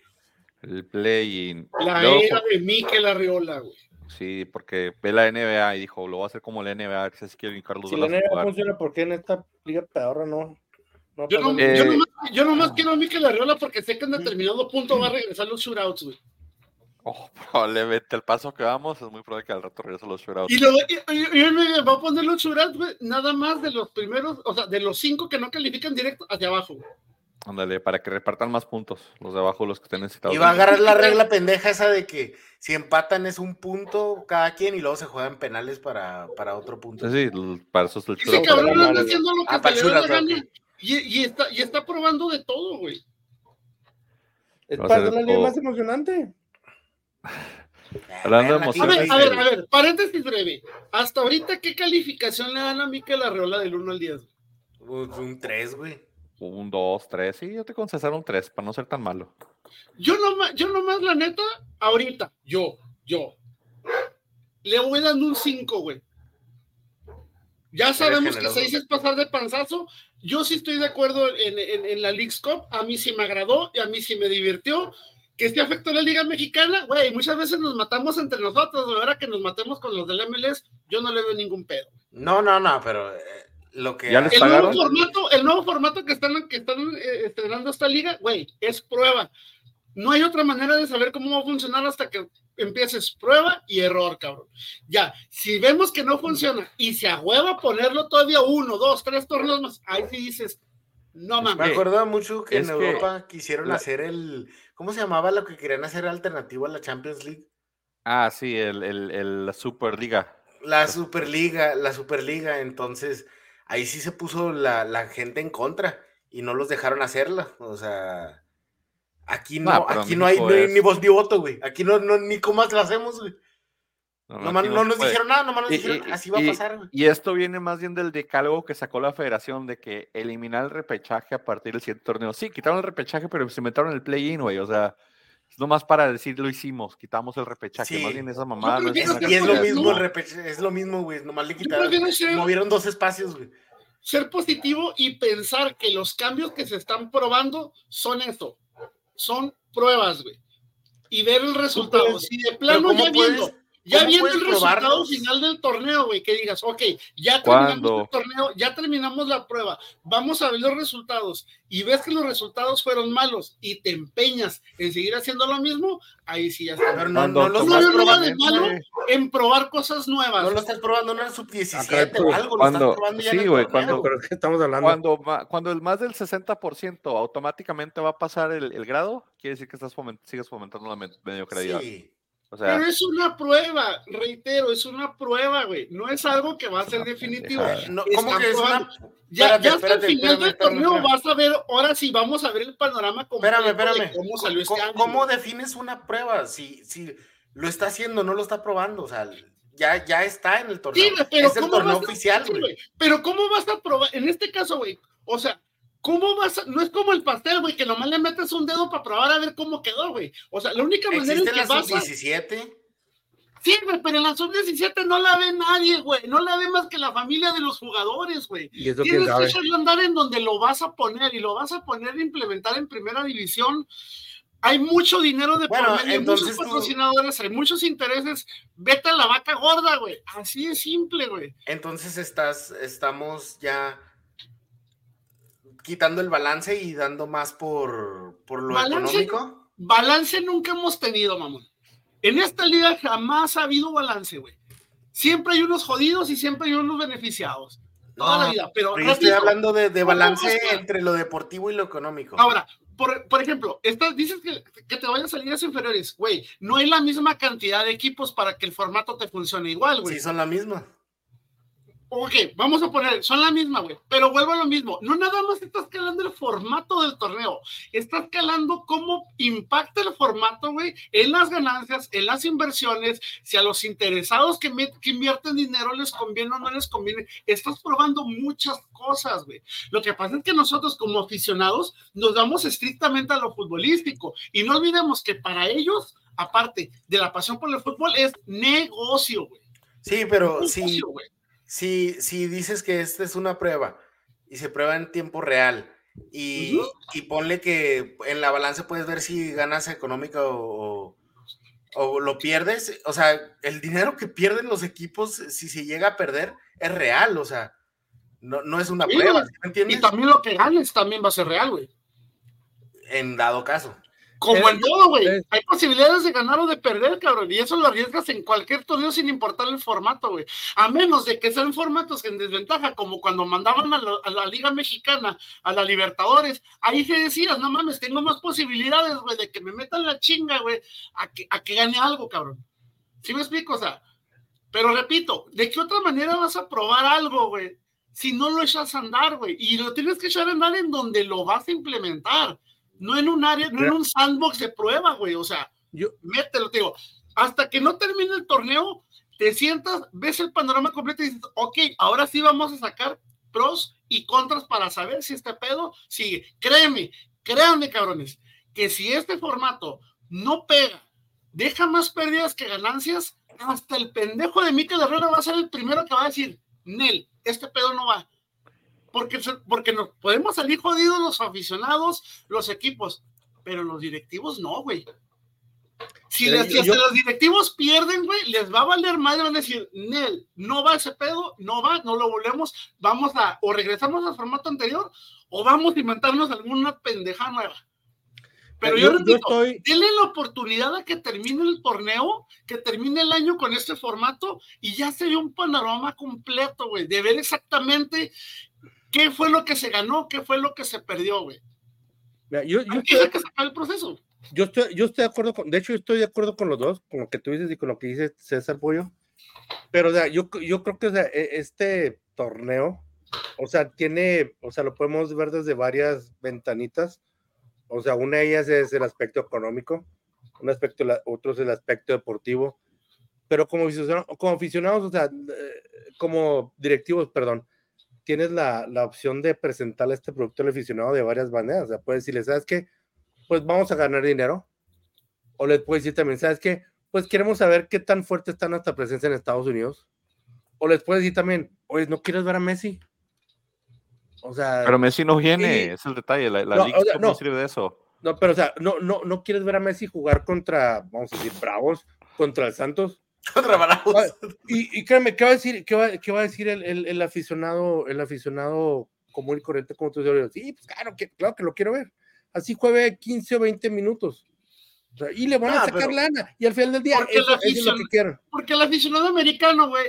El play-in. La Luego, era de Mikel Arriola, güey. Sí, porque ve la NBA y dijo, lo voy a hacer como la NBA, ver si Carlos Si la NBA jugar. funciona, ¿por qué en esta liga pedorra no? No Yo, no, Eh, yo, nomás, yo nomás quiero a Mikel Arriola porque sé que en determinado punto va a regresar los shootouts, güey. Oh, [LAUGHS] probablemente el paso que vamos es muy probable que al rato regrese los shootouts. Y, luego, y, y- me va a poner los shootouts, güey, nada más de los primeros, o sea, de los cinco que no califican directo hacia abajo. güey. Ándale, para que repartan más puntos, los de abajo, los que estén necesitados. Y va a agarrar la regla pendeja esa de que si empatan es un punto cada quien y luego se juegan penales para, para otro punto. Sí, sí, para eso es el shootout. pero cabrón no, haciendo lo que Ah, se para le da la shootout, gana. Y, y está, y está probando de todo, güey. Es para hacer la liga más emocionante. [LAUGHS] Hablando de A ver, emociones, a ver, a ver, paréntesis breve. Hasta ahorita, ¿qué calificación le dan a Mikel Arreola del 1 al 10? Un, un 3, güey. Un, dos, tres. Sí, yo te con César un tres, para no ser tan malo. Yo nomás, yo nomás, la neta, ahorita, yo, yo, le voy dando un 5, güey. Ya sabemos que generoso. 6 es pasar de panzazo. Yo sí estoy de acuerdo en, en- en la League's Cup. A mí sí me agradó y a mí sí me divirtió. Que sí afectó a la Liga Mexicana, güey. Muchas veces nos matamos entre nosotros. Ahora que nos matemos con los del MLS, yo no le veo ningún pedo. No, no, no, pero eh, lo que. Ya les El nuevo formato, el nuevo formato que están, que están eh, estrenando esta liga, güey, es prueba. No hay otra manera de saber cómo va a funcionar hasta que empieces prueba y error, cabrón. Ya, si vemos que no funciona y se ahueva ponerlo todavía uno, dos, tres torneos más, ahí sí dices, no Me mames. acuerdo mucho que es en que Europa quisieron la- hacer el. ¿Cómo se llamaba lo que querían hacer alternativo a la Champions League? Ah, sí, el, el, el- la Superliga. La Superliga, la Superliga, entonces ahí sí se puso la, la gente en contra y no los dejaron hacerla. O sea, aquí no, No, aquí no hay, no es- ni voz ni voto, güey. Aquí no, no ni cómo lo hacemos, güey. No, Nomás no, nos puede. dijeron nada, nomás nos Y- dijeron, y- así va a pasar, güey. Y esto viene más bien del decálogo que sacó la federación de que eliminar el repechaje a partir del siguiente torneo. Sí, quitaron el repechaje, pero se metieron el play-in, güey. O sea, es nomás para decir lo hicimos, quitamos el repechaje. Sí. Más bien esa mamada. no es una que Y es lo mismo, el no. repechaje, es lo mismo, güey. Nomás le quitaron, movieron dos espacios, güey. ser positivo y pensar que los cambios que se están probando son esto, son pruebas, güey. Y ver el resultado. si de plano ¿cómo ya puedes- viendo, ya viendo el resultado final del torneo, güey, que digas, ok, ya terminamos ¿Cuándo? el torneo, ya terminamos la prueba, vamos a ver los resultados y ves que los resultados fueron malos y te empeñas en seguir haciendo lo mismo, ahí sí ya está. Pero no, Cuando no lo No estás probando. de malo en probar cosas nuevas. No lo estás probando en una sub-17 Acá, o algo, lo cuando- estás probando ya en sí, el güey, cuando- Pero es que estamos hablando. Cuando, cuando el más del 60% automáticamente va a pasar el, el grado, quiere decir que estás foment- sigues fomentando la me- mediocridad. Sí. O sea, Pero es una prueba, reitero, es una prueba, güey. No es algo que va a ser definitivo. No, ¿Cómo que es una. Ya, Espérate, ya hasta espérate, el final espérame, del torneo espérame. vas a ver, ahora sí vamos a ver el panorama completo Espérame, de espérame. cómo salió este ¿Cómo, año. cómo güey. defines una prueba? Si, si lo está haciendo, no lo está probando. O sea, ya, ya está en el torneo. Sí, güey, pero es el ¿cómo torneo oficial, güey, Pero ¿cómo vas a probar? En este caso, güey, o sea, ¿cómo vas a...? No es como el pastel, güey, que nomás le metes un dedo para probar a ver cómo quedó, güey. O sea, la única manera en Existe que la vas a... sub-17. Sí, güey, pero en la sub-17 no la ve nadie, güey. No la ve más que la familia de los jugadores, güey. Y Tienes que a andar en donde lo vas a poner y lo vas a poner e implementar en primera división. Hay mucho dinero de Bueno, por medio, hay muchos tú- patrocinadores, hay muchos intereses. Vete a la vaca gorda, güey. Así es simple, güey. Entonces estás, estamos ya quitando el balance y dando más por, por lo ¿Balance? económico. Balance nunca hemos tenido, mamón. En esta liga jamás ha habido balance, güey. Siempre hay unos jodidos y siempre hay unos beneficiados. Toda No, la vida. Pero, Pero yo estoy hablando de, de ¿cómo balance entre lo deportivo y lo económico. Ahora, por, por ejemplo, estás, dices que, que te vayan a ligas inferiores, güey. No hay la misma cantidad de equipos para que el formato te funcione igual, güey. Sí, son la misma. Ok, vamos a poner, son la misma, güey. Pero vuelvo a lo mismo. No nada más estás calando el formato del torneo. Estás calando cómo impacta el formato, güey, en las ganancias, en las inversiones, si a los interesados que, invierten dinero les conviene o no les conviene. Estás probando muchas cosas, güey. Lo que pasa es que nosotros como aficionados nos damos estrictamente a lo futbolístico. Y no olvidemos que para ellos, aparte de la pasión por el fútbol, es negocio, güey. Sí, pero güey. Si, si dices que esta es una prueba y se prueba en tiempo real Y, y, ponle que en la balanza puedes ver si ganas económica o, o, lo pierdes. O sea, el dinero que pierden los equipos, si se llega a perder, es real. O sea, no, no es una prueba. Y también lo que ganes también va a ser real, güey. En dado caso. Como en todo, güey. Hay posibilidades de ganar o de perder, cabrón. Y eso lo arriesgas en cualquier torneo sin importar el formato, güey. A menos de que sean formatos en desventaja, como cuando mandaban a, la Liga Mexicana, a la Libertadores. Ahí se decías, no mames, tengo más posibilidades, güey, de que me metan la chinga, güey, a que, a que gane algo, cabrón. ¿Sí me explico? O sea, pero repito, ¿de qué otra manera vas a probar algo, güey? Si no lo echas a andar, güey. Y lo tienes que echar a andar en donde lo vas a implementar no en un área, no en un sandbox de prueba, güey. O sea, yo, mételo, te digo, hasta que no termine el torneo, te sientas, ves el panorama completo y dices, ok, ahora sí vamos a sacar pros y contras para saber si este pedo sigue. Créeme, créanme, cabrones, que si este formato no pega, deja más pérdidas que ganancias, hasta el pendejo de Mikel Herrera va a ser el primero que va a decir, Nel, este pedo no va porque, porque nos podemos salir jodidos los aficionados, los equipos, pero los directivos no, güey. Si, los directivos pierden, güey, les va a valer madre, van a decir, Nel, no va ese pedo, no va, no lo volvemos, vamos a, o regresamos al formato anterior, o vamos a inventarnos alguna pendeja nueva. Pero yo, repito, denle la oportunidad a que termine el torneo, que termine el año con este formato, y ya sería un panorama completo, güey, de ver exactamente ¿Qué fue lo que se ganó? ¿Qué fue lo que se perdió, güey? yo, yo estoy, que sacar el proceso. Yo estoy, yo estoy de acuerdo con, de hecho, yo estoy de acuerdo con los dos, con lo que tú dices y con lo que dice César Pollo. Pero, o sea, yo, yo creo que e, este torneo, o sea, tiene, o sea, lo podemos ver desde varias ventanitas. O sea, una de ellas es el aspecto económico, un aspecto, otro es el aspecto deportivo. Pero como como aficionados, o sea, eh, como directivos, perdón, tienes la, la, opción de presentarle este producto al aficionado de varias maneras. O sea, puedes decirle, ¿sabes qué? Pues vamos a ganar dinero. O le puedes decir también, ¿sabes qué? Pues queremos saber qué tan fuerte está nuestra presencia en Estados Unidos. O les puedes decir también, oye, ¿no quieres ver a Messi? O sea. Pero Messi no viene, es el detalle. La, la no, Liga no sirve de eso. No, pero o sea, no, no, no quieres ver a Messi jugar contra, vamos a decir, Bravos, contra el Santos. [LAUGHS] Y, y créeme, ¿qué va a decir, qué va, qué va a decir el, el, el, aficionado, el aficionado común y corriente como tú dices? Sí, pues claro que, claro que lo quiero ver. Así juegue 15 o 20 minutos. Y le van a sacar lana. Y al final del día, eso, es lo que quieren. Porque el aficionado americano, güey,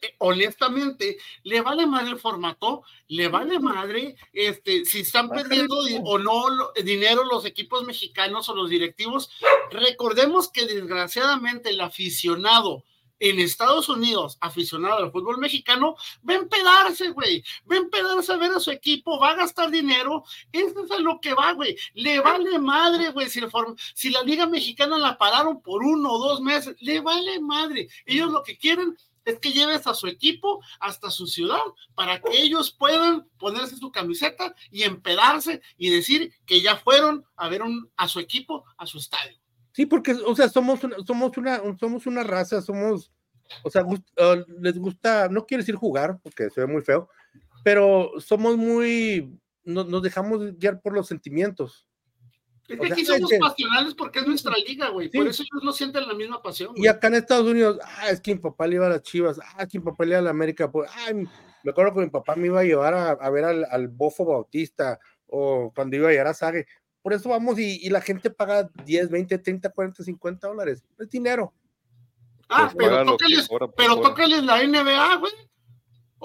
eh, honestamente, le vale madre el formato, le vale madre este, si están perdiendo o no dinero los equipos mexicanos o los directivos. Recordemos que desgraciadamente el aficionado en Estados Unidos, aficionado al fútbol mexicano, va a empedarse, güey. Va a empedarse a ver a su equipo, va a gastar dinero. Eso es lo que va, güey. Le vale madre, güey. Si la Liga Mexicana la pararon por uno o dos meses, le vale madre. Ellos lo que quieren es que lleves a su equipo hasta su ciudad para que ellos puedan ponerse su camiseta y empedarse y decir que ya fueron a ver a su equipo a su estadio. Sí, porque, o sea, somos una, somos una, somos una raza, somos, o sea, les gusta, no quiero decir jugar, porque se ve muy feo, pero somos muy, nos dejamos guiar por los sentimientos. Es que aquí somos pasionales porque es nuestra liga, güey. Por eso ellos no sienten la misma pasión. Y acá en Estados Unidos, ah, es que mi papá le iba a las chivas, ah, es que mi papá le iba a la América. Pues, ay, me acuerdo que mi papá me iba a llevar a, ver al, al, Bofo Bautista o cuando iba a llegar a Sague. Por eso vamos y, la gente paga 10, 20, 30, 40, 50 dólares. Es dinero. Ah, pues pero, tócales, pero tócales la NBA, güey.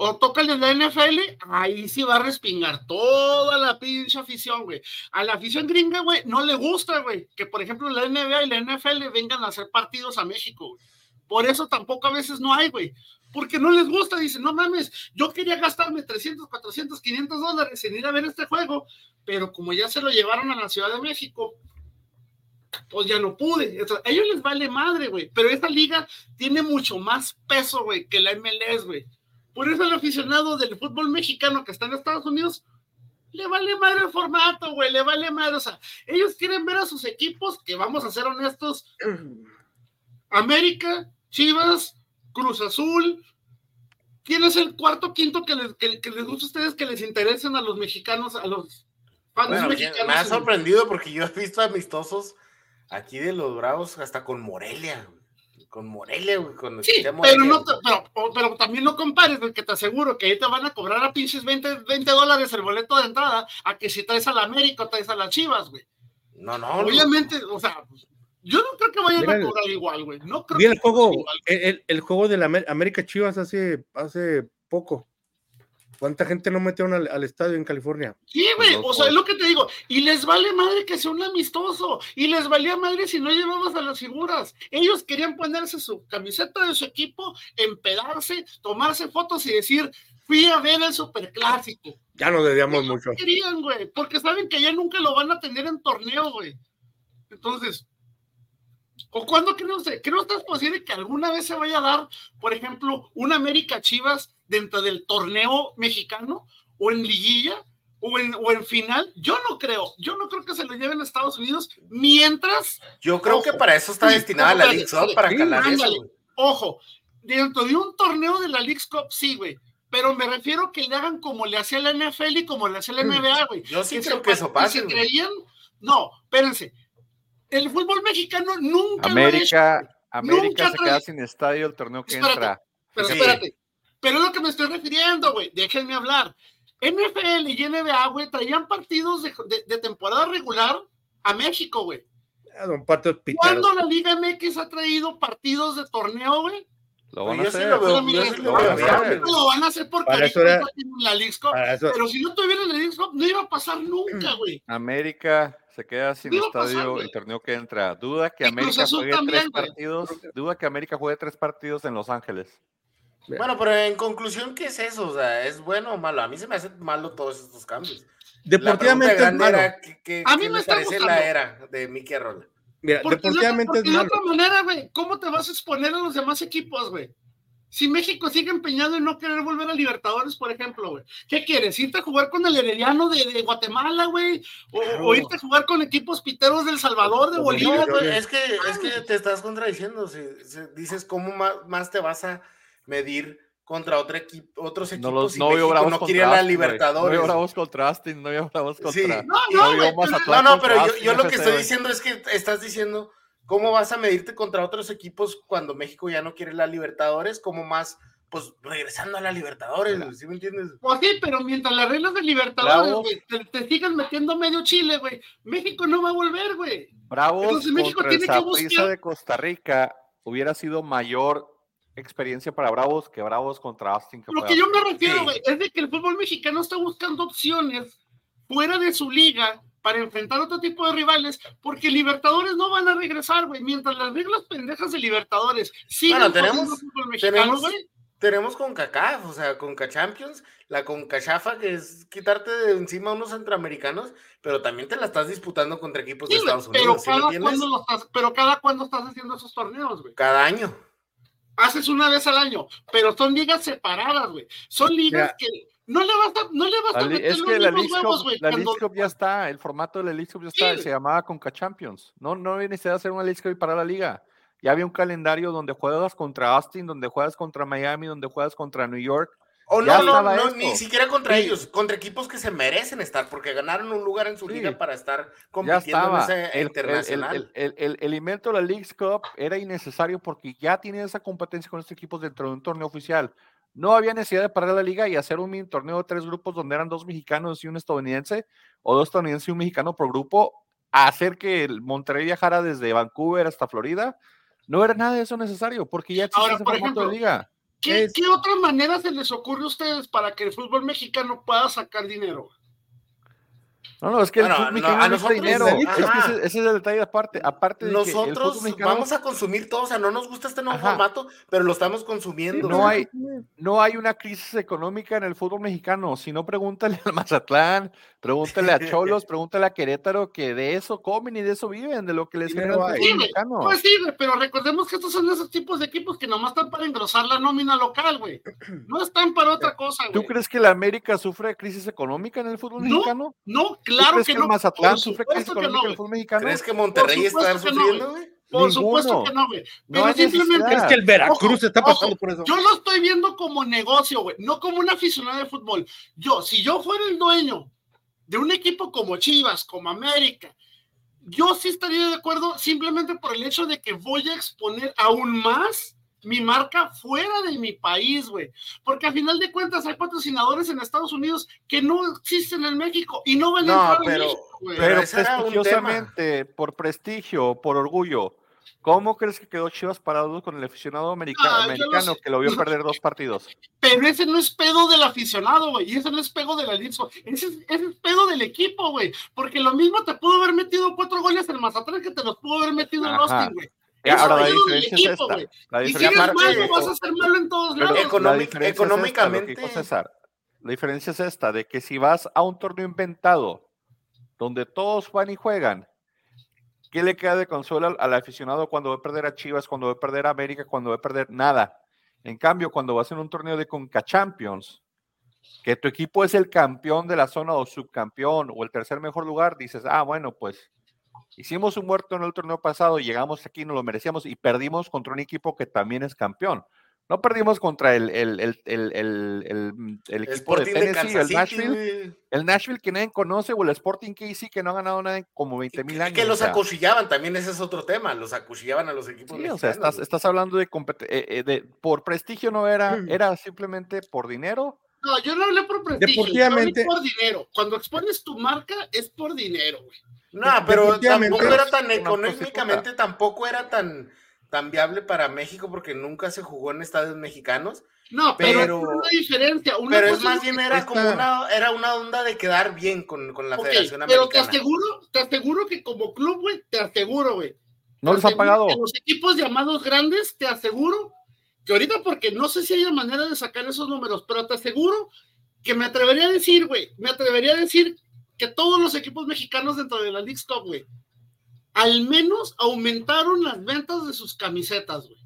O tócales la NFL, ahí sí va a respingar toda la pinche afición, güey. A la afición gringa, güey, no le gusta, güey, que por ejemplo la NBA y la NFL vengan a hacer partidos a México, güey. Por eso tampoco a veces no hay, güey. Porque no les gusta, dicen, no mames, yo quería gastarme 300, 400, 500 dólares en ir a ver este juego, pero como ya se lo llevaron a la Ciudad de México, pues ya no pude. a ellos les vale madre, güey. Pero esta liga tiene mucho más peso, güey, que la MLS, güey. Por eso el aficionado del fútbol mexicano que está en Estados Unidos le vale madre el formato, güey, le vale madre. O sea, ellos quieren ver a sus equipos, que vamos a ser honestos, América, Chivas, Cruz Azul. ¿Quién es el cuarto, quinto que les, que les gusta a ustedes que les interesen a los mexicanos, a los me ha sorprendido porque yo he visto amistosos aquí de los Bravos hasta con Morelia, con Morelia, güey, con sí, pero, no pero, también no compares, que te aseguro que ahí te van a cobrar a pinches 20, 20 dólares el boleto de entrada a que si traes a la América o traes a las Chivas, güey. No, no. Obviamente, o sea, yo no creo que vayan a cobrar igual, güey. No creo el juego, el, el, juego de la América Chivas hace, hace poco. ¿Cuánta gente no metieron al, estadio en California? Sí, güey, o sea, es lo que te digo. Y les vale madre que sea un amistoso. Y les valía madre si no llevabas a las figuras. Ellos querían ponerse su camiseta de su equipo, empedarse, tomarse fotos y decir, fui a ver el superclásico. Ya no debíamos mucho. querían, güey, porque saben que ya nunca lo van a tener en torneo, güey. Entonces, ¿O cuándo creen ustedes? ¿Creen ustedes posible que alguna vez se vaya a dar, por ejemplo, un América Chivas dentro del torneo mexicano o en liguilla o en, o en final? Yo no creo. Yo no creo que se lo lleven a Estados Unidos mientras. Yo creo que para eso está destinada la League Cup, para calar Ojo, dentro de un torneo de la League Cup, sí, güey. Pero me refiero que le hagan como le hacía la NFL y como le hacía la NBA, güey. Yo sí creo que eso pase. creían? No, espérense el fútbol mexicano nunca América, lo América se queda sin estadio el torneo que entra. Pero espérate, pero es lo que me estoy refiriendo, güey, déjenme hablar. NFL y NBA, güey, traían partidos de, de, temporada regular a México, güey. ¿Cuándo la Liga MX ha traído partidos de torneo, güey? Lo van a hacer. Lo, van a hacer porque era, la League Cup. Pero si no tuviera la League Cup, no iba a pasar nunca, güey. América se queda sin estadio el torneo que entra. Duda que América juegue tres partidos. Duda que América juegue tres partidos en Los Ángeles. Bueno, pero en conclusión, ¿qué es eso? O sea, ¿es bueno o malo? A mí se me hace malo todos estos cambios. Deportivamente es malo. a mí me, parece la era de Mickey Arrola. Mira, deportivamente es malo. De otra manera, güey, ¿cómo te vas a exponer a los demás equipos, güey? Si México sigue empeñado en no querer volver a Libertadores, por ejemplo, güey, ¿qué quieres? ¿Irte a jugar con el Herediano de, Guatemala, güey? O, irte a jugar con equipos piteros del Salvador, de Bolivia, güey? Es que, es que te estás contradiciendo. Si, dices, ¿cómo más, te vas a medir contra otro equipo, otros equipos no, los, no México no quiere la Libertadores. No bravos contra Austin, no bravos contra... Sí. No, no, no, no, pero yo, yo lo que [LAUGHS] estoy diciendo es que estás diciendo ¿Cómo vas a medirte contra otros equipos cuando México ya no quiere la Libertadores? ¿Cómo más, pues, regresando a la Libertadores? ¿Sí me entiendes? Pues sí, pero mientras las reglas de Libertadores, te, te, sigan metiendo medio Chile, güey, México no va a volver, güey. Bravos Entonces, México tiene que buscar... de Costa Rica hubiera sido mayor experiencia para Bravos que Bravos contra Austin. Lo que yo me refiero, güey, es de que el fútbol mexicano está buscando opciones fuera de su liga para enfrentar otro tipo de rivales, porque Libertadores no van a regresar, güey, mientras las reglas pendejas de Libertadores siguen bueno, tenemos, tenemos, tenemos con CACAF, o sea, con Champions, la con Cachafa, que es quitarte de encima a unos centroamericanos, pero también te la estás disputando contra equipos de Estados Unidos. Pero, cada cuando estás, pero cada cuándo estás haciendo esos torneos, güey. Cada año. Haces una vez al año, pero son ligas separadas, güey. Son ligas que no le vas a, no le vas a meter Es que la League Cup, ya está, el formato de la League Cup ya está, se llamaba Conca Champions. No, no había necesidad de hacer una League Cup para la liga. Ya había un calendario donde juegas contra Austin, donde juegas contra Miami, donde juegas contra New York. O no, no, no, ni siquiera contra ellos, contra equipos que se merecen estar, porque ganaron un lugar en su liga para estar compitiendo en ese el, internacional. El, el, el, invento de la League Cup era innecesario porque ya tiene esa competencia con estos equipos dentro de un torneo oficial. No había necesidad de parar la liga y hacer un mini torneo de tres grupos donde eran dos mexicanos y un estadounidense, o dos estadounidenses y un mexicano por grupo, hacer que el Monterrey viajara desde Vancouver hasta Florida. No era nada de eso necesario, porque ya existe ese formato de liga. ¿qué, ¿Qué otra manera se les ocurre a ustedes para que el fútbol mexicano pueda sacar dinero? No, no, es que el fútbol mexicano no, dinero. Es que ese, es el detalle aparte. aparte de nosotros vamos a consumir todo, o sea, no nos gusta este nuevo formato, pero lo estamos consumiendo. No hay, no hay una crisis económica en el fútbol mexicano. Si no, pregúntale al Mazatlán, pregúntale a Cholos, [LAUGHS] pregúntale a Querétaro, que de eso comen y de eso viven, de lo que les genera el fútbol mexicano. Pues sí, pero recordemos que estos son esos tipos de equipos que nomás están para engrosar la nómina local, güey. No están para otra cosa, güey. ¿Tú crees que la América sufre crisis económica en el fútbol mexicano? No, claro que, no. Mazatlán en el fútbol mexicano? ¿Crees que Monterrey está sufriendo, güey? Por supuesto que no, güey. Pero simplemente. Es que el Veracruz está pasando por eso. Yo lo estoy viendo como negocio, güey. No como un aficionado de fútbol. Yo, si yo fuera el dueño de un equipo como Chivas, como América, yo sí estaría de acuerdo simplemente por el hecho de que voy a exponer aún más mi marca fuera de mi país, güey. Porque al final de cuentas hay patrocinadores en Estados Unidos que no existen en México y no van a No, entrar en pero- México, güey. Pero un prestigiosamente, por prestigio, por orgullo, ¿cómo crees que quedó Chivas parado con el aficionado america- Ah, americano que lo vio perder dos partidos? Pero ese no es pedo del aficionado, güey. Y ese no es pedo de la Lizo. Ese, es- ese es pedo del equipo, güey. Porque lo mismo te pudo haber metido cuatro goles en Mazatlán que te los pudo haber metido en. Austin, güey. Ahora la diferencia es esta. La Y si diferencia, eres malo, vas a ser malo en todos lados. Diferencia es económicamente- César. La diferencia es esta, de que si vas a un torneo inventado, donde todos van y juegan, ¿qué le queda de consuelo al, al aficionado cuando va a perder a Chivas, cuando va a perder a América, cuando va a perder nada? En cambio, cuando vas en un torneo de Conca Champions, que tu equipo es el campeón de la zona o subcampeón o el tercer mejor lugar, dices, ah, bueno, pues hicimos un muerto en el torneo pasado, llegamos aquí, nos lo merecíamos y perdimos contra un equipo que también es campeón. No perdimos contra el, el, el, el, el, el- el equipo de Sporting de Tennessee, Kansas el Nashville, el Nashville que nadie conoce o el Sporting KC que no ha ganado nada en como 20 mil años. Que o los sea. acuchillaban, también ese es otro tema, los acuchillaban a los equipos Sí, mexicanos. o sea, estás, estás hablando de, compet- eh, eh, de por prestigio no era, Mm. era simplemente por dinero. No, yo no hablé por prestigio. yo hablé Deportivamente- por dinero. Cuando expones tu marca es por dinero, güey. No, pero tampoco era tan económicamente, tampoco era tan, tan viable para México porque nunca se jugó en estadios mexicanos. No, pero, Pero- es una diferencia. Una Pero es más bien era como una, era una onda de quedar bien con, con la Ok, Federación pero te Americana. aseguro, te aseguro que como club, güey, te aseguro, güey. No les Aseguro pagado. Los equipos llamados grandes, te aseguro que ahorita, porque no sé si haya manera de sacar esos números, pero te aseguro que me atrevería a decir, güey, me atrevería a decir que todos los equipos mexicanos dentro de la League Cup, güey, al menos aumentaron las ventas de sus camisetas, güey.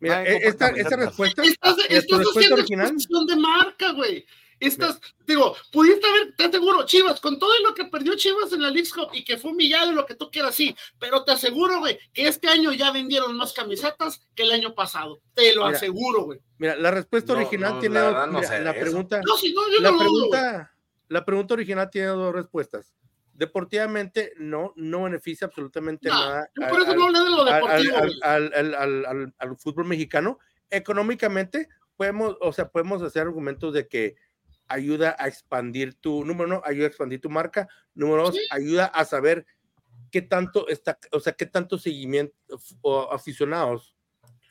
Mira, compra esta, esta respuesta, Estás, estás respuesta haciendo original, de marca, güey. Estás, digo, pudiste haber, te aseguro, Chivas, con todo lo que perdió Chivas en la League Cup y que fue humillado y lo que tú quieras, sí, pero te aseguro, güey, que este año ya vendieron más camisetas que el año pasado. Te lo Mira, aseguro, güey. mira, la respuesta original no, tiene la no la pregunta, No, si no, yo la no lo pregunta, la pregunta original tiene dos respuestas. Deportivamente no, no beneficia absolutamente No, nada. yo al- eso al- no hablé de lo al, al- deportivo, al- güey. al- al- al- al- al fútbol mexicano. Económicamente, podemos, o sea, podemos hacer argumentos de que ayuda a expandir tu, número uno, ayuda a expandir tu marca, número dos, Sí. ayuda a saber qué tanto está, o sea, qué tanto seguimiento o aficionados,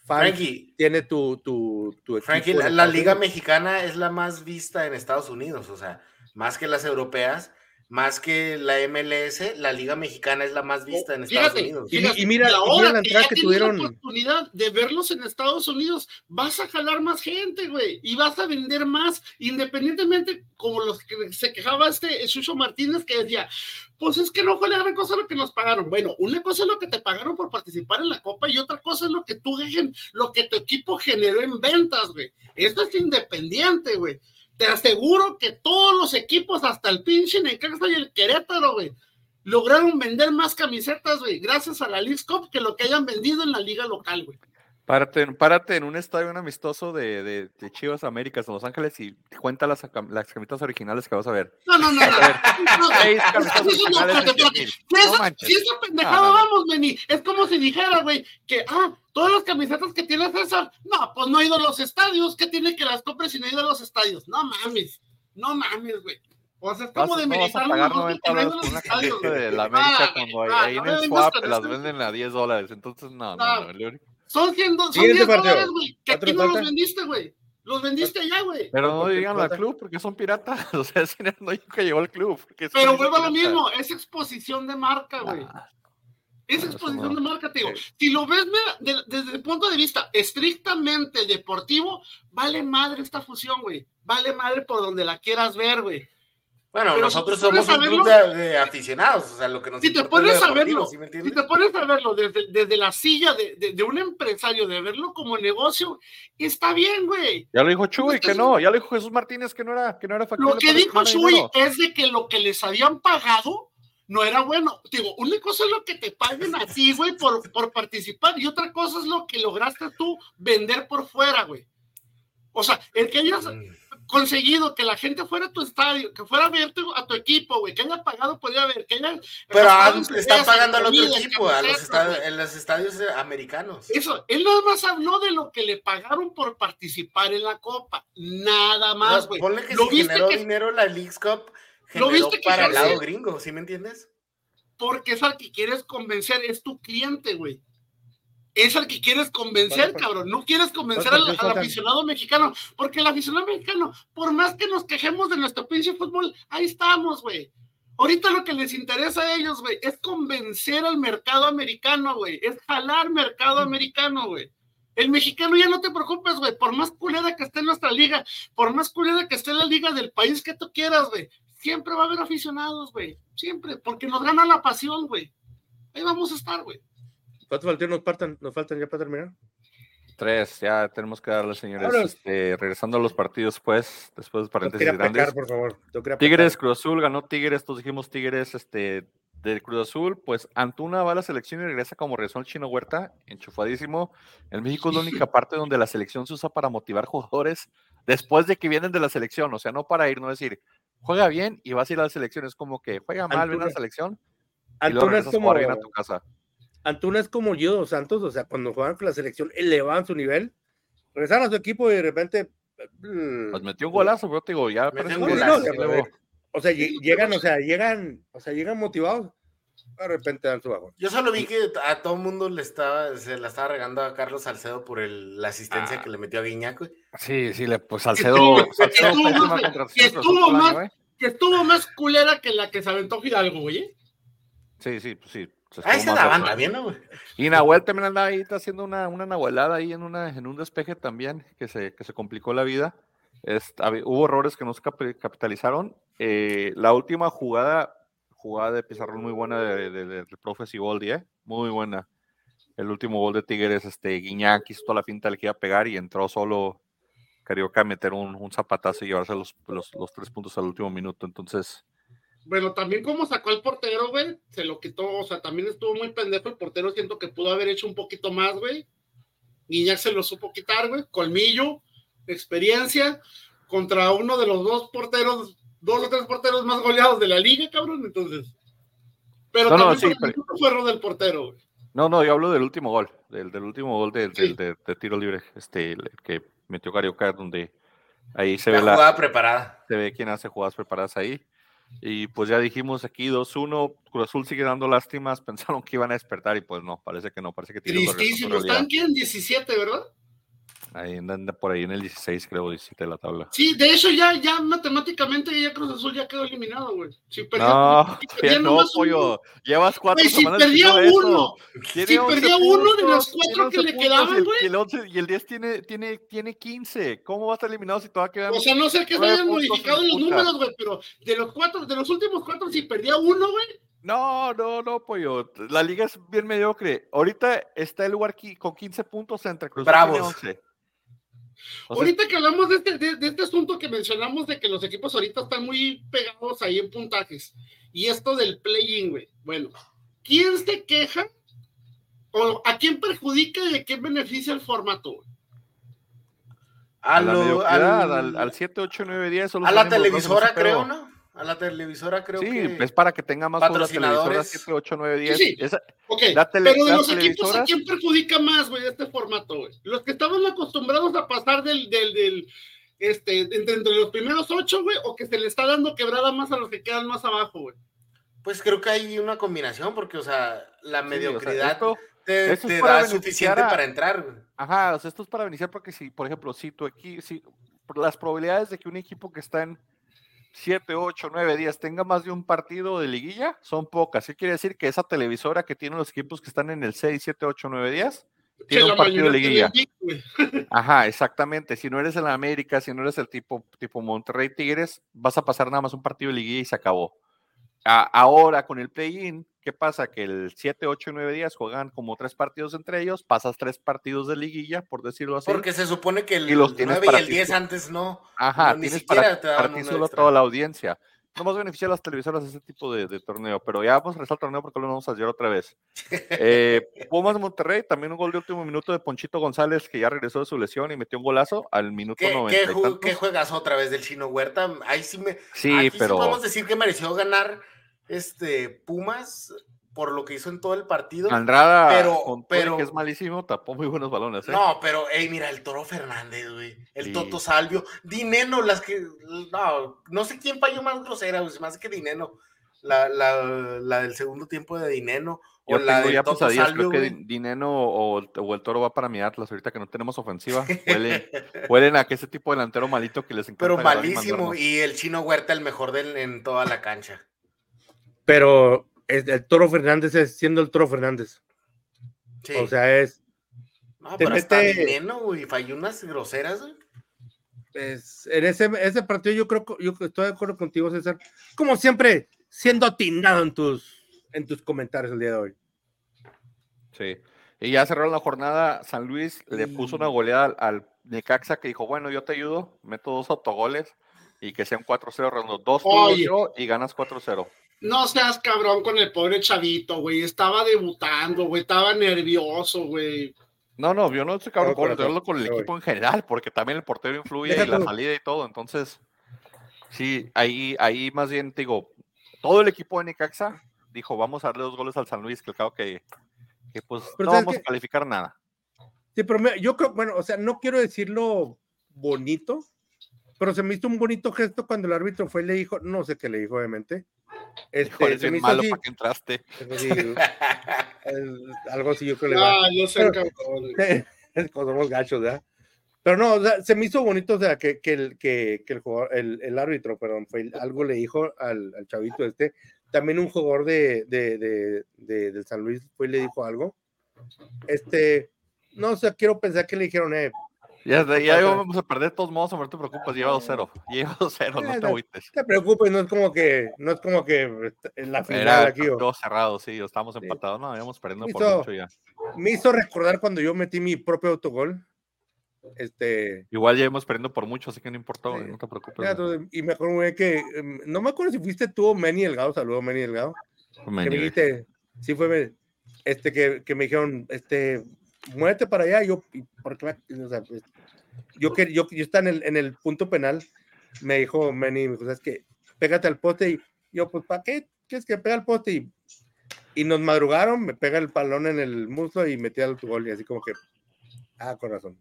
Frankie, tiene tu, tu, tu equipo Frankie, la, la liga mexicana es la más vista en Estados Unidos, o sea, más que las europeas, más que la MLS, la liga mexicana es la más vista en Estados Fíjate, Unidos. Y- fíjate, y mira- y ahora mira la que entrada ya que tienes la tuvieron. oportunidad de verlos en Estados Unidos, vas a jalar más gente, güey, y vas a vender más, independientemente, como los que se quejaba este Chucho Martínez que decía, pues es que no fue la gran cosa lo que nos pagaron. Bueno, una cosa es lo que te pagaron por participar en la Copa y otra cosa es lo que tú, lo que tu equipo generó en ventas, güey. Esto es independiente, güey. Te aseguro que todos los equipos, hasta el pinche Necaxa y el Querétaro, güey, lograron vender más camisetas, güey, gracias a la League Cup que lo que hayan vendido en la liga local, güey. Párate, en- párate en un estadio un amistoso de, de, de Chivas Américas en Los Ángeles y cuenta las, las camisetas originales que vas a ver. No, no, no, no. [LAUGHS] No, Seis no, camisetas no, no, originales de espérate, 100 mil. Si esa, pendejada vamos, Benny, es como si dijera, güey, que, ah, todas las camisetas que tiene César, no, pues no ha ido a los estadios, ¿qué tiene que las compres si no ha ido a los estadios? No mames, no mames, güey. O sea, es como de no vas a militar pagar lo 90 que no ha dólares ido a por una estadios, camiseta de la Ah, América güey, cuando ahí, ah, ahí no en el swap te las venden a 10 dólares. Entonces, no, no, Ah. no. el- Son 100, do- son Siguiente 10 partido. dólares, güey, que ¿Cuánto aquí no los vendiste, güey. Los vendiste allá, güey. Pero no ¿Cuánto te digan al club porque son piratas. [LAUGHS] O sea, ese no dijo que llegó al club. Pero vuelvo a lo mismo, es exposición de marca, güey. Es exposición no. de marca, te digo. Sí. Si lo ves mira, de- desde el punto de vista estrictamente deportivo, vale madre esta fusión, güey. Vale madre por donde la quieras ver, güey. Bueno, Pero nosotros si somos un a club de, de aficionados, o sea, lo que nos Si te pones a verlo, ¿sí me Si te pones a verlo desde, desde la silla de, de- de un empresario, de verlo como negocio, está bien, güey. Ya lo dijo Chuy, que no. Ya lo dijo Jesús Martínez, que no era, que no era factible Lo que dijo dinero. es de que lo que les habían pagado no era bueno. Digo, una cosa es lo que te paguen a ti, güey, por, por participar, y otra cosa es lo que lograste tú vender por fuera, güey. O sea, el que ellos, Mm. conseguido que la gente fuera a tu estadio, que fuera a ver a tu equipo, güey, que haya pagado, podría ver, que haya... Pero están pagando al otro equipo, a los estadios, en los estadios americanos. Eso, él nada más habló de lo que le pagaron por participar en la Copa, nada más, güey. ponle que si generó dinero la Leagues Cup, ¿Lo viste para el lado gringo, ¿sí me entiendes? Porque es al que quieres convencer, es tu cliente, güey es al que quieres convencer, cabrón. No quieres convencer al, aficionado mexicano, porque el aficionado mexicano, por más que nos quejemos de nuestro pinche fútbol, ahí estamos, güey. Ahorita lo que les interesa a ellos, güey, es convencer al mercado americano, güey. Es jalar mercado americano, güey. El mexicano ya no te preocupes, güey. Por más culera que esté en nuestra liga, por más culera que esté en la liga del país que tú quieras, güey. Siempre va a haber aficionados, güey. Siempre, porque nos gana la pasión, güey. Ahí vamos a estar, güey. ¿Cuántos faltan, nos, faltan, nos faltan ya para terminar? Tres, ya tenemos que darle, señores. Este, regresando a los partidos, pues, después de paréntesis grandes. por favor. Tigres, Cruz Azul, ganó Tigres, todos dijimos Tigres, este, del Cruz Azul, pues Antuna va a la selección y regresa como regresó el Chino Huerta, enchufadísimo. En México es la única [LAUGHS] parte donde la selección se usa para motivar jugadores después de que vienen de la selección, o sea, no para ir, no decir, juega bien y vas a ir a la selección, es como que juega mal, ven a la selección Antuna es como... a tu casa. Antuna es como yo, Santos, o sea, cuando jugaban con la selección elevaban su nivel, regresaron a su equipo y de repente. Mm, pues metió un golazo, pero te digo, ya golazo. o sea, llegan, o sea, llegan, o sea, llegan motivados, de repente dan su bajo. Yo solo vi que a todo el mundo le estaba, se la estaba regando a Carlos Salcedo por el, la asistencia ah. que le metió a Guiñac, Sí, sí, le, pues Salcedo. que, estuvo, más, que estuvo más culera que la que se aventó Fidalgo, güey. Sí, sí, pues sí. Ahí se daban también, ¿no, güey? Y Nahuel también andaba ahí está haciendo una, una nahuelada ahí en, una, en un despeje también, que se, que se complicó la vida. hubo errores que no se capitalizaron. Eh, la última jugada, jugada de Pizarrón muy buena de, de, de, profe Siboldi, ¿eh? Muy buena. El último gol de Tigres, este, Guiñac hizo toda la finta, le quería pegar y entró solo Carioca a meter un, un zapatazo y llevarse los, los, los tres puntos al último minuto. Entonces, bueno, también como sacó el portero, güey, se lo quitó, o sea, también estuvo muy pendejo el portero, siento que pudo haber hecho un poquito más, güey. Guiñac se lo supo quitar, güey, colmillo, experiencia, contra uno de los dos porteros, dos o tres porteros más goleados de la liga, cabrón, entonces. Pero también no, sí, fue error del portero, güey. No, no, yo hablo del último gol, del, del último gol de, de, tiro libre, este, el que metió Carioca, donde ahí se ve la jugada preparada. Se ve quién hace jugadas preparadas ahí. Y pues ya dijimos aquí 2-1, Cruz Azul sigue dando lástimas, [LAUGHS] pensaron que iban a despertar y pues no, parece que no, parece que tiene Tristísimo, están aquí en 17, ¿verdad? Ahí anda por ahí en el 16, creo, 17 de la tabla. Sí, de hecho ya, ya matemáticamente ya Cruz Azul ya quedó eliminado, güey. Si perdía, no, si [LAUGHS] perdía no, pollo. Llevas cuatro güey, si semanas. Perdía uno, si perdía uno de los cuatro que le quedaban, güey. Y el, y el 10 tiene, tiene, tiene 15. ¿Cómo va a estar eliminado si todavía quedan? O sea, no sé que se hayan modificado los números, güey, pero de los cuatro, de los últimos cuatro, si perdía uno, güey, no, no, no, pollo. La liga es bien mediocre. Ahorita está el lugar con 15 puntos entre Cruz Bravos. 11. Ahorita que hablamos de este, de, este, asunto que mencionamos de que los equipos ahorita están muy pegados ahí en puntajes y esto del play-in, güey. Bueno, ¿quién se queja o a quién perjudica y a quién beneficia el formato? A, la al 7, 8, 9, 10. A la televisora, creo, ¿no? A la televisora creo que. Sí, es para que tenga más patrocinadores. 7, 8, 9, 10. Sí, sí. pero de los equipos, ¿a quién perjudica más, güey, este formato, güey? Los que estaban acostumbrados a pasar del, del, del este, entre, los primeros ocho, güey, o que se le está dando quebrada más a los que quedan más abajo, güey. Pues creo que hay una combinación, porque, o sea, la mediocridad te, da suficiente para entrar, güey. Ajá, o sea, esto es para beneficiar porque si, por ejemplo, si tu equipo, si las probabilidades de que un equipo que está en 7, 8, 9 días tenga más de un partido de liguilla, son pocas. ¿Qué quiere decir? Que esa televisora que tiene los equipos que están en el 6, 7, 8, 9 días, tiene un partido de liguilla. [LAUGHS] Ajá, exactamente. Si no eres el América, si no eres el tipo, tipo Monterrey Tigres, vas a pasar nada más un partido de liguilla y se acabó. Ahora con el play-in, ¿qué pasa? Que el 7, 8 y 9 días juegan como tres partidos entre ellos, pasas tres partidos de liguilla, por decirlo así. Porque se supone que el y los 9 y el 10 antes no. Ajá, tienes para, ti solo toda la audiencia. no más beneficia a las televisoras ese tipo de, torneo, pero ya vamos a regresar al torneo porque lo vamos a hacer otra vez. Eh, [LAUGHS] Pumas Monterrey, también un gol de último minuto de Ponchito González, que ya regresó de su lesión y metió un golazo al minuto ¿Qué, 90. ¿qué, juegas otra vez del Chino Huerta? Ahí sí me. Sí, pero. podemos decir que mereció ganar este Pumas por lo que hizo en todo el partido. Andrada, pero, pero que es malísimo, tapó muy buenos balones. ¿eh? No, pero, hey, mira, el Toro Fernández, güey, el Toto Salvio, Dineno, las que, no, no sé quién falló más grosera, güey, más que Dineno, la, la, la, del segundo tiempo de Dineno. O la tengo ya Toto Salvio, creo que Dineno o, o, el Toro va para mi Atlas, ahorita que no tenemos ofensiva, [LAUGHS] huelen, a que ese tipo de delantero malito que les encanta. Pero malísimo, y el Chino Huerta el mejor del, en toda la cancha. Pero el Toro Fernández es siendo el Toro Fernández. O sea, es. No, pero mete, veneno, güey. Falló unas groseras, güey. Es, en ese, ese partido yo creo que yo estoy de acuerdo contigo, César. Como siempre, siendo atinado en tus, en tus comentarios el día de hoy. Sí. Y ya cerraron la jornada, San Luis le puso una goleada al, Necaxa que dijo, bueno, yo te ayudo, meto dos autogoles y que sean 4-0 redondo. Dos y ganas 4-0. No seas cabrón con el pobre chavito, güey. Estaba debutando, güey. Estaba nervioso, güey. No, no, yo no estoy cabrón con, con el equipo en general, porque también el portero influye en la salida y todo. Entonces, sí, ahí, ahí más bien digo, todo el equipo de Necaxa dijo, vamos a darle dos goles al San Luis, que creo que, que pues no vamos a calificar nada. Sí, pero yo creo, bueno, o sea, no quiero decirlo bonito, pero se me hizo un bonito gesto cuando el árbitro fue y le dijo, no sé qué le dijo, obviamente. Este, se me malo para que entraste. [LAUGHS] algo así yo creo que Ah, yo sé, es [LAUGHS] somos gachos, ¿verdad? Pero no, o sea, se me hizo bonito, o sea, que, que, el, que, que el, jugador, el, el, árbitro, perdón, fue, algo le dijo al, al, chavito este. También un jugador de, de, de, de, de San Luis fue y le dijo algo. Este, no, o sea, quiero pensar que le dijeron, eh, ya, ya vamos a perder de todos modos, no te preocupes, lleva 2-0. [LAUGHS] Lleva 2-0, no te agüites. No te preocupes, no es como que, no es como que en la final Era aquí. Todo cerrado, sí, estamos empatados, no, íbamos perdiendo por mucho ya. Me hizo recordar cuando yo metí mi propio autogol. Este. Igual ya íbamos perdiendo por mucho, así que no importó, no te preocupes. y mejor güey, que, em, no me acuerdo si fuiste tú o Manny Delgado, saludo Manny Delgado. que me dijiste, sí fue, este, que, que me dijeron, este, muévete para allá. yo, porque, o sea, yo, yo, yo, estaba en el, en el punto penal, me dijo Manny, me dijo, ¿sabes qué? Pégate al poste y yo, pues, ¿para qué? ¿Qué es que pega al poste? Y, y nos madrugaron, me pega el palón en el muslo y metí al gol y así como que, ah, corazón.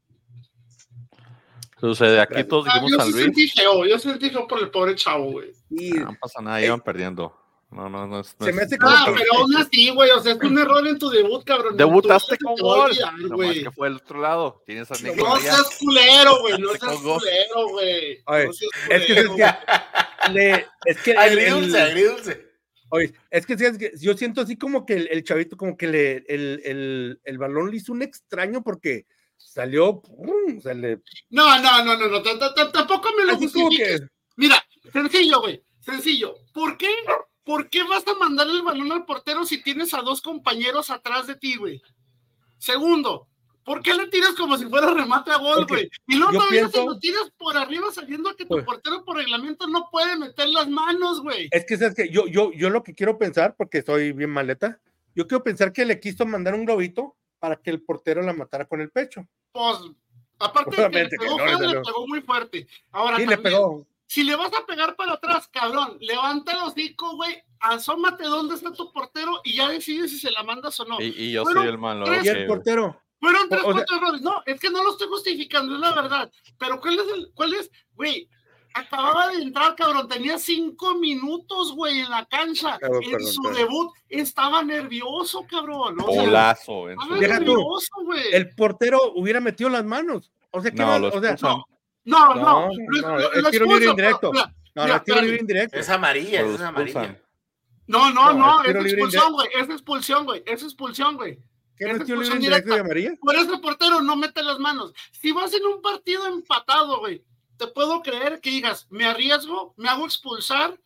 Sucede, aquí todos dijimos ah, yo San Luis. Sentí feo, yo sentí feo por el pobre chavo, güey. no pasa nada, iban perdiendo. No, no, no. Se me hace como. Ah, pero aún así, güey. O sea, es un error en tu debut, cabrón. Debutaste con gol. No más que fue el otro lado. Tienes a No seas culero, güey. No seas culero, güey. Es que es que. es que. Agridulce, agridulce. Oye, es que, es que yo siento así como que el, chavito, como que le, el, el, el, balón le hizo un extraño porque salió. Pum, No, no, no, no, no. Tampoco me lo justifiques. Mira, sencillo, güey. Sencillo. ¿Por qué? ¿Por qué vas a mandar el balón al portero si tienes a dos compañeros atrás de ti, güey? Segundo, ¿por qué le tiras como si fuera remate a gol, güey? Y luego todavía pienso... lo tiras por arriba sabiendo que tu pues portero por reglamento no puede meter las manos, güey. Es que, ¿sabes que Yo, yo, yo lo que quiero pensar, porque soy bien maleta, yo quiero pensar que le quiso mandar un globito para que el portero la matara con el pecho. Pues, aparte de que le pegó, le pegó muy fuerte. Ahora sí, le pegó si le vas a pegar para atrás, cabrón, levanta el hocico, güey, asómate dónde está tu portero y ya decides si se la mandas o no. Y, yo soy el malo. y el portero. Fueron tres, cuatro errores. No, es que no lo estoy justificando, es la verdad. Pero ¿cuál es el, cuál es, güey? Acababa de entrar, cabrón, tenía cinco minutos, güey, en la cancha. en su debut estaba nervioso, cabrón. O Golazo. estaba nervioso, güey. El portero hubiera metido las manos. O sea, que no, o sea, no, no, no, no, es tiro libre indirecto. No, no, es tiro libre indirecto. Es amarilla, es amarilla. No, no, no, es expulsión, güey, es expulsión, güey, es expulsión, güey. ¿Qué no es tiro libre indirecto de amarilla? Por eso portero no mete las manos. Si vas en un partido empatado, güey, te puedo creer que digas, me arriesgo, me hago expulsar,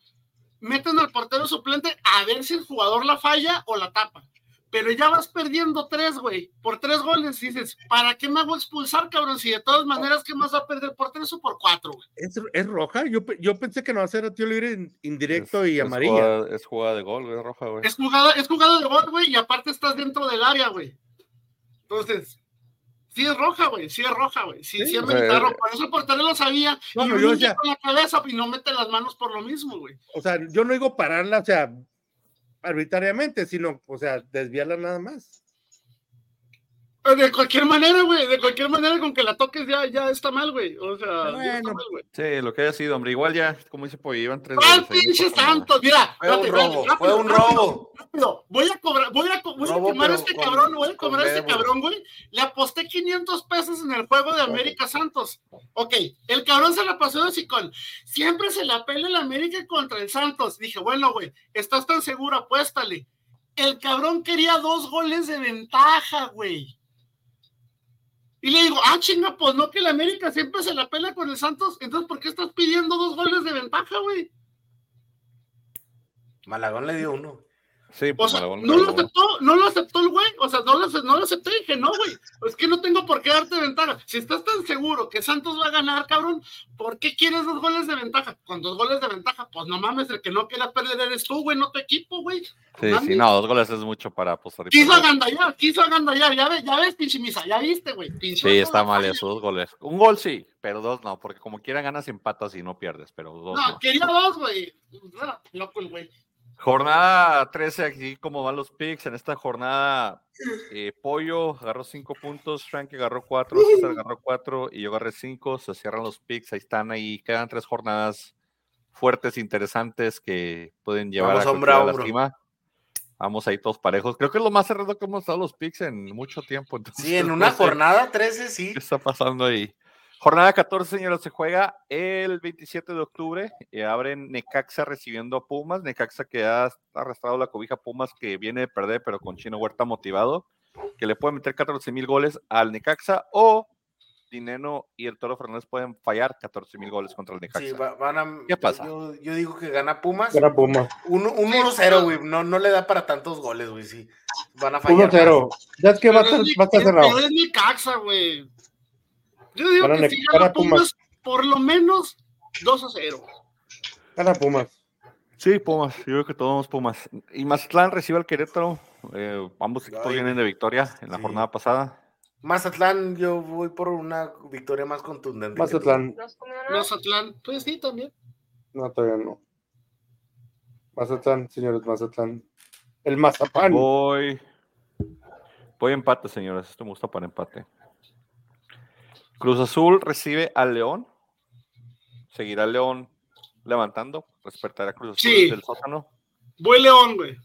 meten al portero suplente a ver si el jugador la falla o la tapa. Pero ya vas perdiendo tres, güey, por tres goles. dices, ¿para qué me hago expulsar, cabrón? Si de todas maneras, ¿qué más va a perder por tres o por cuatro, güey? ¿Es, roja? Yo, yo, pensé que no va a ser a tío libre indirecto y amarilla. Es jugada, de gol, güey, roja, güey. Es jugada, es jugada de gol, güey, y aparte estás dentro del área, güey. Entonces, sí es roja, güey, sí es roja, güey. Sí, sí, es roja. Por eso el portero lo sabía. No, y yo ya... con la cabeza y no mete las manos por lo mismo, güey. O sea, yo no digo pararla, o sea, arbitrariamente, sino, o sea, desviarla nada más. De cualquier manera, güey, de cualquier manera, con que la toques ya, ya está mal, güey. O sea, bueno, sí, lo que haya sido, hombre. Igual ya, como dice Pollo, iban tres. ¡Al pinche santo! Mira, fue un robo, fue un robo. Voy a cobrar, voy a, voy a quemar a este cabrón, voy a cobrar a este cabrón, güey. Le aposté 500 pesos en el juego de América Santos. Ok, el cabrón se la pasó de con Siempre se la pela el América contra el Santos. Dije, bueno, güey, estás tan seguro, apuéstale. El cabrón quería dos goles de ventaja, güey. Y le digo, ah, chinga, pues no que el América siempre se la pela con el Santos, entonces ¿por qué estás pidiendo dos goles de ventaja, güey? Malagón le dio uno. Sí, pues, no lo aceptó, no lo aceptó el güey, o sea, no lo, no lo acepté, dije, no, güey, es que no tengo por qué darte ventaja. Si estás tan seguro que Santos va a ganar, cabrón, ¿por qué quieres dos goles de ventaja? Con dos goles de ventaja, pues no mames, el que no quiera perder eres tú, güey, no tu equipo, güey. Sí, sí, no, dos goles es mucho para apostar. Quiso agandallar, quiso agandallar, ya ves, ya ves, pinche misa, ya viste, güey. Sí, está mal esos dos goles. Un gol sí, pero dos no, porque como quiera ganas y empatas y no pierdes, pero dos no. No, quería dos, güey. Loco el güey. Jornada 13, aquí como van los picks. En esta jornada, eh, Pollo agarró 5 puntos, Frank agarró 4, César agarró 4 y yo agarré 5. Se cierran los picks, ahí están, ahí quedan tres jornadas fuertes, interesantes que pueden llevar a, la cima. Vamos ahí todos parejos. Creo que es lo más cerrado que hemos dado los picks en mucho tiempo. sí, en una jornada 13, sí. ¿Qué está pasando ahí? Jornada 14, señores, se juega el 27 de octubre. y abren Necaxa recibiendo a Pumas. Necaxa que ha arrastrado la cobija Pumas que viene de perder, pero con Chino Huerta motivado, que le puede meter 14 mil goles al Necaxa o Dineno y el Toro Fernández pueden fallar 14 mil goles contra el Necaxa. Sí, van a, ¿Qué pasa? Yo, digo que gana Pumas. Gana Pumas. 1-0, güey. No, no le da para tantos goles, güey. Sí. Van a fallar. 1-0. Ya es que va a estar cerrado. Pero es Necaxa, güey. Yo digo que si gana Pumas, por lo menos 2 a 0. Gana Pumas. Sí, Pumas. Yo creo que todos Pumas. Y Mazatlán recibe al Querétaro. Eh, ambos equipos vienen de victoria en la jornada pasada. Mazatlán, yo voy por una victoria más contundente. Mazatlán. Mazatlán, pues sí, también. No, todavía no. Mazatlán, señores, Mazatlán. El Mazapán. Voy. Voy empate, señores. Esto me gusta para empate. Cruz Azul recibe al León. Seguirá León levantando. Respetará Cruz Azul sí. del sótano. Voy León, güey.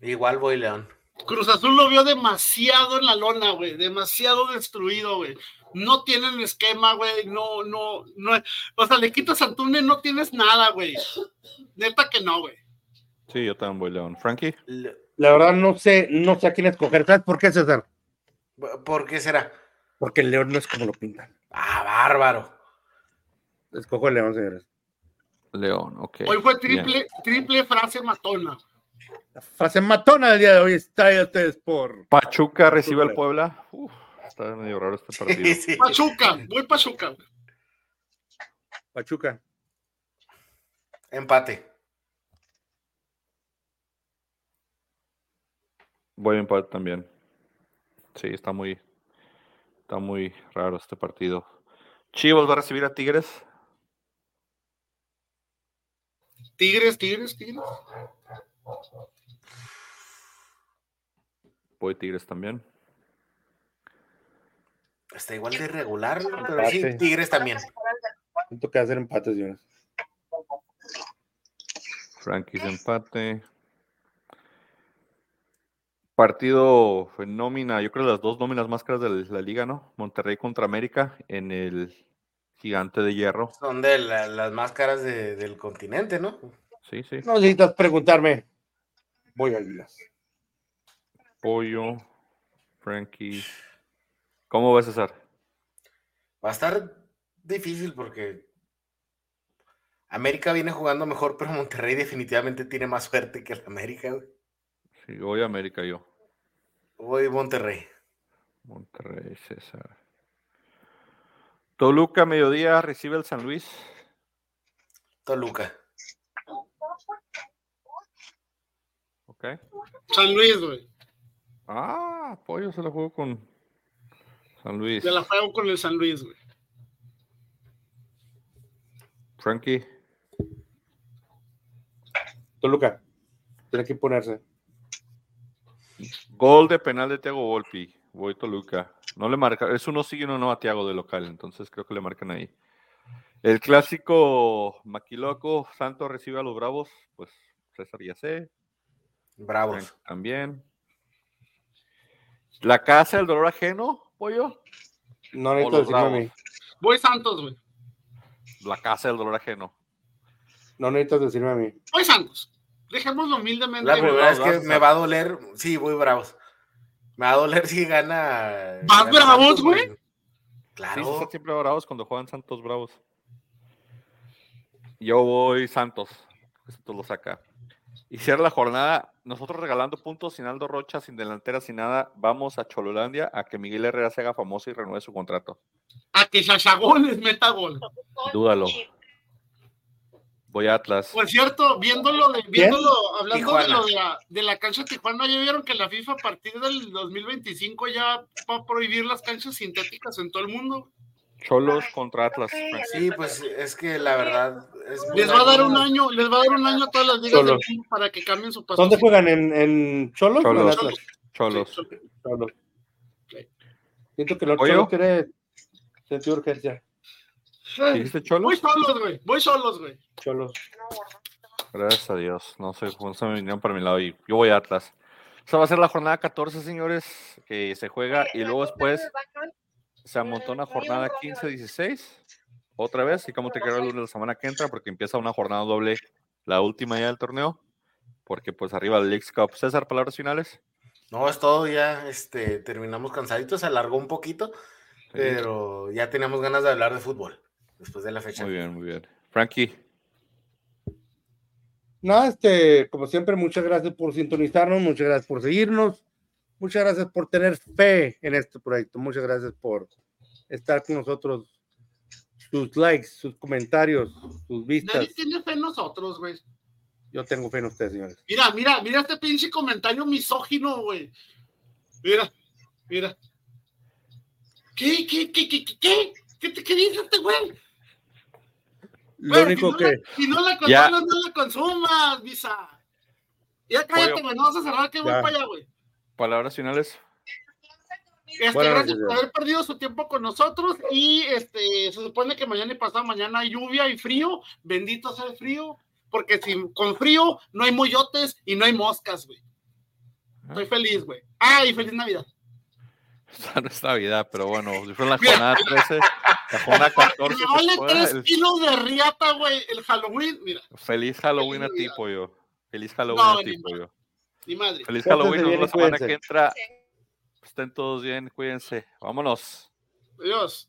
Igual voy León. Cruz Azul lo vio demasiado en la lona, güey. Demasiado destruido, güey. No tienen esquema, güey. No, no, no. O sea, le quitas a Túnez, no tienes nada, güey. Neta que no, güey. Sí, yo también voy León. Frankie. La verdad no sé, no sé a quién escoger. ¿Sabes por qué, César? ¿Por qué será? Porque el león no es como lo pintan. Ah, bárbaro. Escojo el león, señores. León, ok. Hoy fue triple, triple frase matona. La frase matona del día de hoy está ahí ustedes por. Pachuca recibe al Puebla. Uf, está medio raro este [LAUGHS] partido. Pachuca, voy Pachuca. Pachuca. Empate. Voy empate también. Sí, está muy, Está muy raro este partido. Chivas va a recibir a Tigres. Tigres, Tigres, Tigres. Voy Tigres también. Está igual de regular, pero sí, Tigres también. Siento que hacer empates, Jonas. Frankie's empate partido en nómina, yo creo las dos nóminas más caras de la liga, ¿no? Monterrey contra América en el gigante de hierro. Son de las más caras del continente, ¿no? Sí, sí. No necesitas preguntarme. Voy a Águilas. Pollo, Frankie. ¿Cómo vas, César? Va a estar difícil porque América viene jugando mejor, pero Monterrey definitivamente tiene más suerte que el América, güey. Sí, voy a América yo. Voy Monterrey. Monterrey, César. Toluca, mediodía, recibe el San Luis. Toluca. Ok. San Luis, güey. Ah, pollo se la juego con San Luis. Se la juego con el San Luis, güey. Frankie. Toluca. Tiene que ponerse. Gol de penal de Thiago Volpi. Voy Toluca. No le marca, es uno sí y uno no a Thiago de local, entonces creo que le marcan ahí. El clásico Maquiloco, Santos recibe a los Bravos, pues César ya sé. Bravos. También. La casa del dolor ajeno, pollo. No necesito decirme a mí. Voy Santos, güey. La casa del dolor ajeno. No necesitas decirme a mí. Voy Santos. Dejémoslo humildemente. La primera vez que me va a doler, sí, voy Bravos. Me va a doler si gana. ¿Vas gana Bravos, Santos, güey? Sí, Claro. César siempre Bravos cuando juegan Santos Bravos. Yo voy Santos. Esto lo saca. Y cierra la jornada. Nosotros regalando puntos sin Aldo Rocha, sin delantera, sin nada. Vamos a Chololandia a que Miguel Herrera se haga famoso y renueve su contrato. A que Shashagol les meta gol. Dúdalo. Voy a Atlas. Por cierto, viéndolo, de, viéndolo hablando Tijuana. de lo de la, de la cancha de Tijuana, ya vieron que la FIFA a partir del 2025 ya va a prohibir las canchas sintéticas en todo el mundo. Cholos contra Atlas. Sí, pues es que la verdad. Es Les va a dar un año, les va a dar un año a todas las ligas Cholos. del mundo para que cambien su paso. ¿Dónde juegan? ¿En, en Cholos, o en Cholos. Cholos. Cholos. Siento que los. Cholos tiene sentido de urgencia. ¿Dijiste Voy solos, güey. Voy solos, güey. Cholos. Gracias a Dios. No sé, no se me vinieron para mi lado y yo voy a Atlas. Esa va a ser la jornada 14, señores, que se juega y luego después se amontona jornada 15-16. Otra vez, y como te queda el lunes de la semana que entra, porque empieza una jornada doble, la última ya del torneo. Porque pues arriba el Leagues Cup. César, palabras finales. No, es todo, ya este, terminamos cansaditos, se alargó un poquito, pero ya teníamos ganas de hablar de fútbol después de la fecha. Muy bien, muy bien. Frankie, Nada, este, como siempre, muchas gracias por sintonizarnos, muchas gracias por seguirnos, muchas gracias por tener fe en este proyecto, muchas gracias por estar con nosotros, sus likes, sus comentarios, sus vistas. Nadie tiene fe en nosotros, güey. Yo tengo fe en ustedes, señores. Mira, mira, mira este pinche comentario misógino, güey. Mira, mira. ¿Qué, qué, qué, qué, qué, qué? ¿Qué, te- qué dice este güey? Lo Güey, único si no que, La, si no la Ya. consumas, no la consumas, Visa. Ya cállate, güey, no vas a cerrar que voy Ya. para allá, güey. palabras finales. Este, Buenas gracias por ya. haber perdido su tiempo con nosotros y este se supone que mañana y pasado mañana hay lluvia y frío, bendito sea el frío, porque si con frío no hay moyotes y no hay moscas, güey. Estoy feliz, güey. Ah, y feliz Navidad. [LAUGHS] Esta no es Navidad, pero bueno, si fue la jornada 13, la jornada 14. Me que vale tres el- kilos de riata, güey, el Halloween, mira, Feliz Halloween a ti, pollo. Feliz Halloween No, a ti, pollo. mi madre. Feliz Halloween. Bien la semana cuídense. que entra. Estén todos bien, cuídense. Vámonos. Adiós.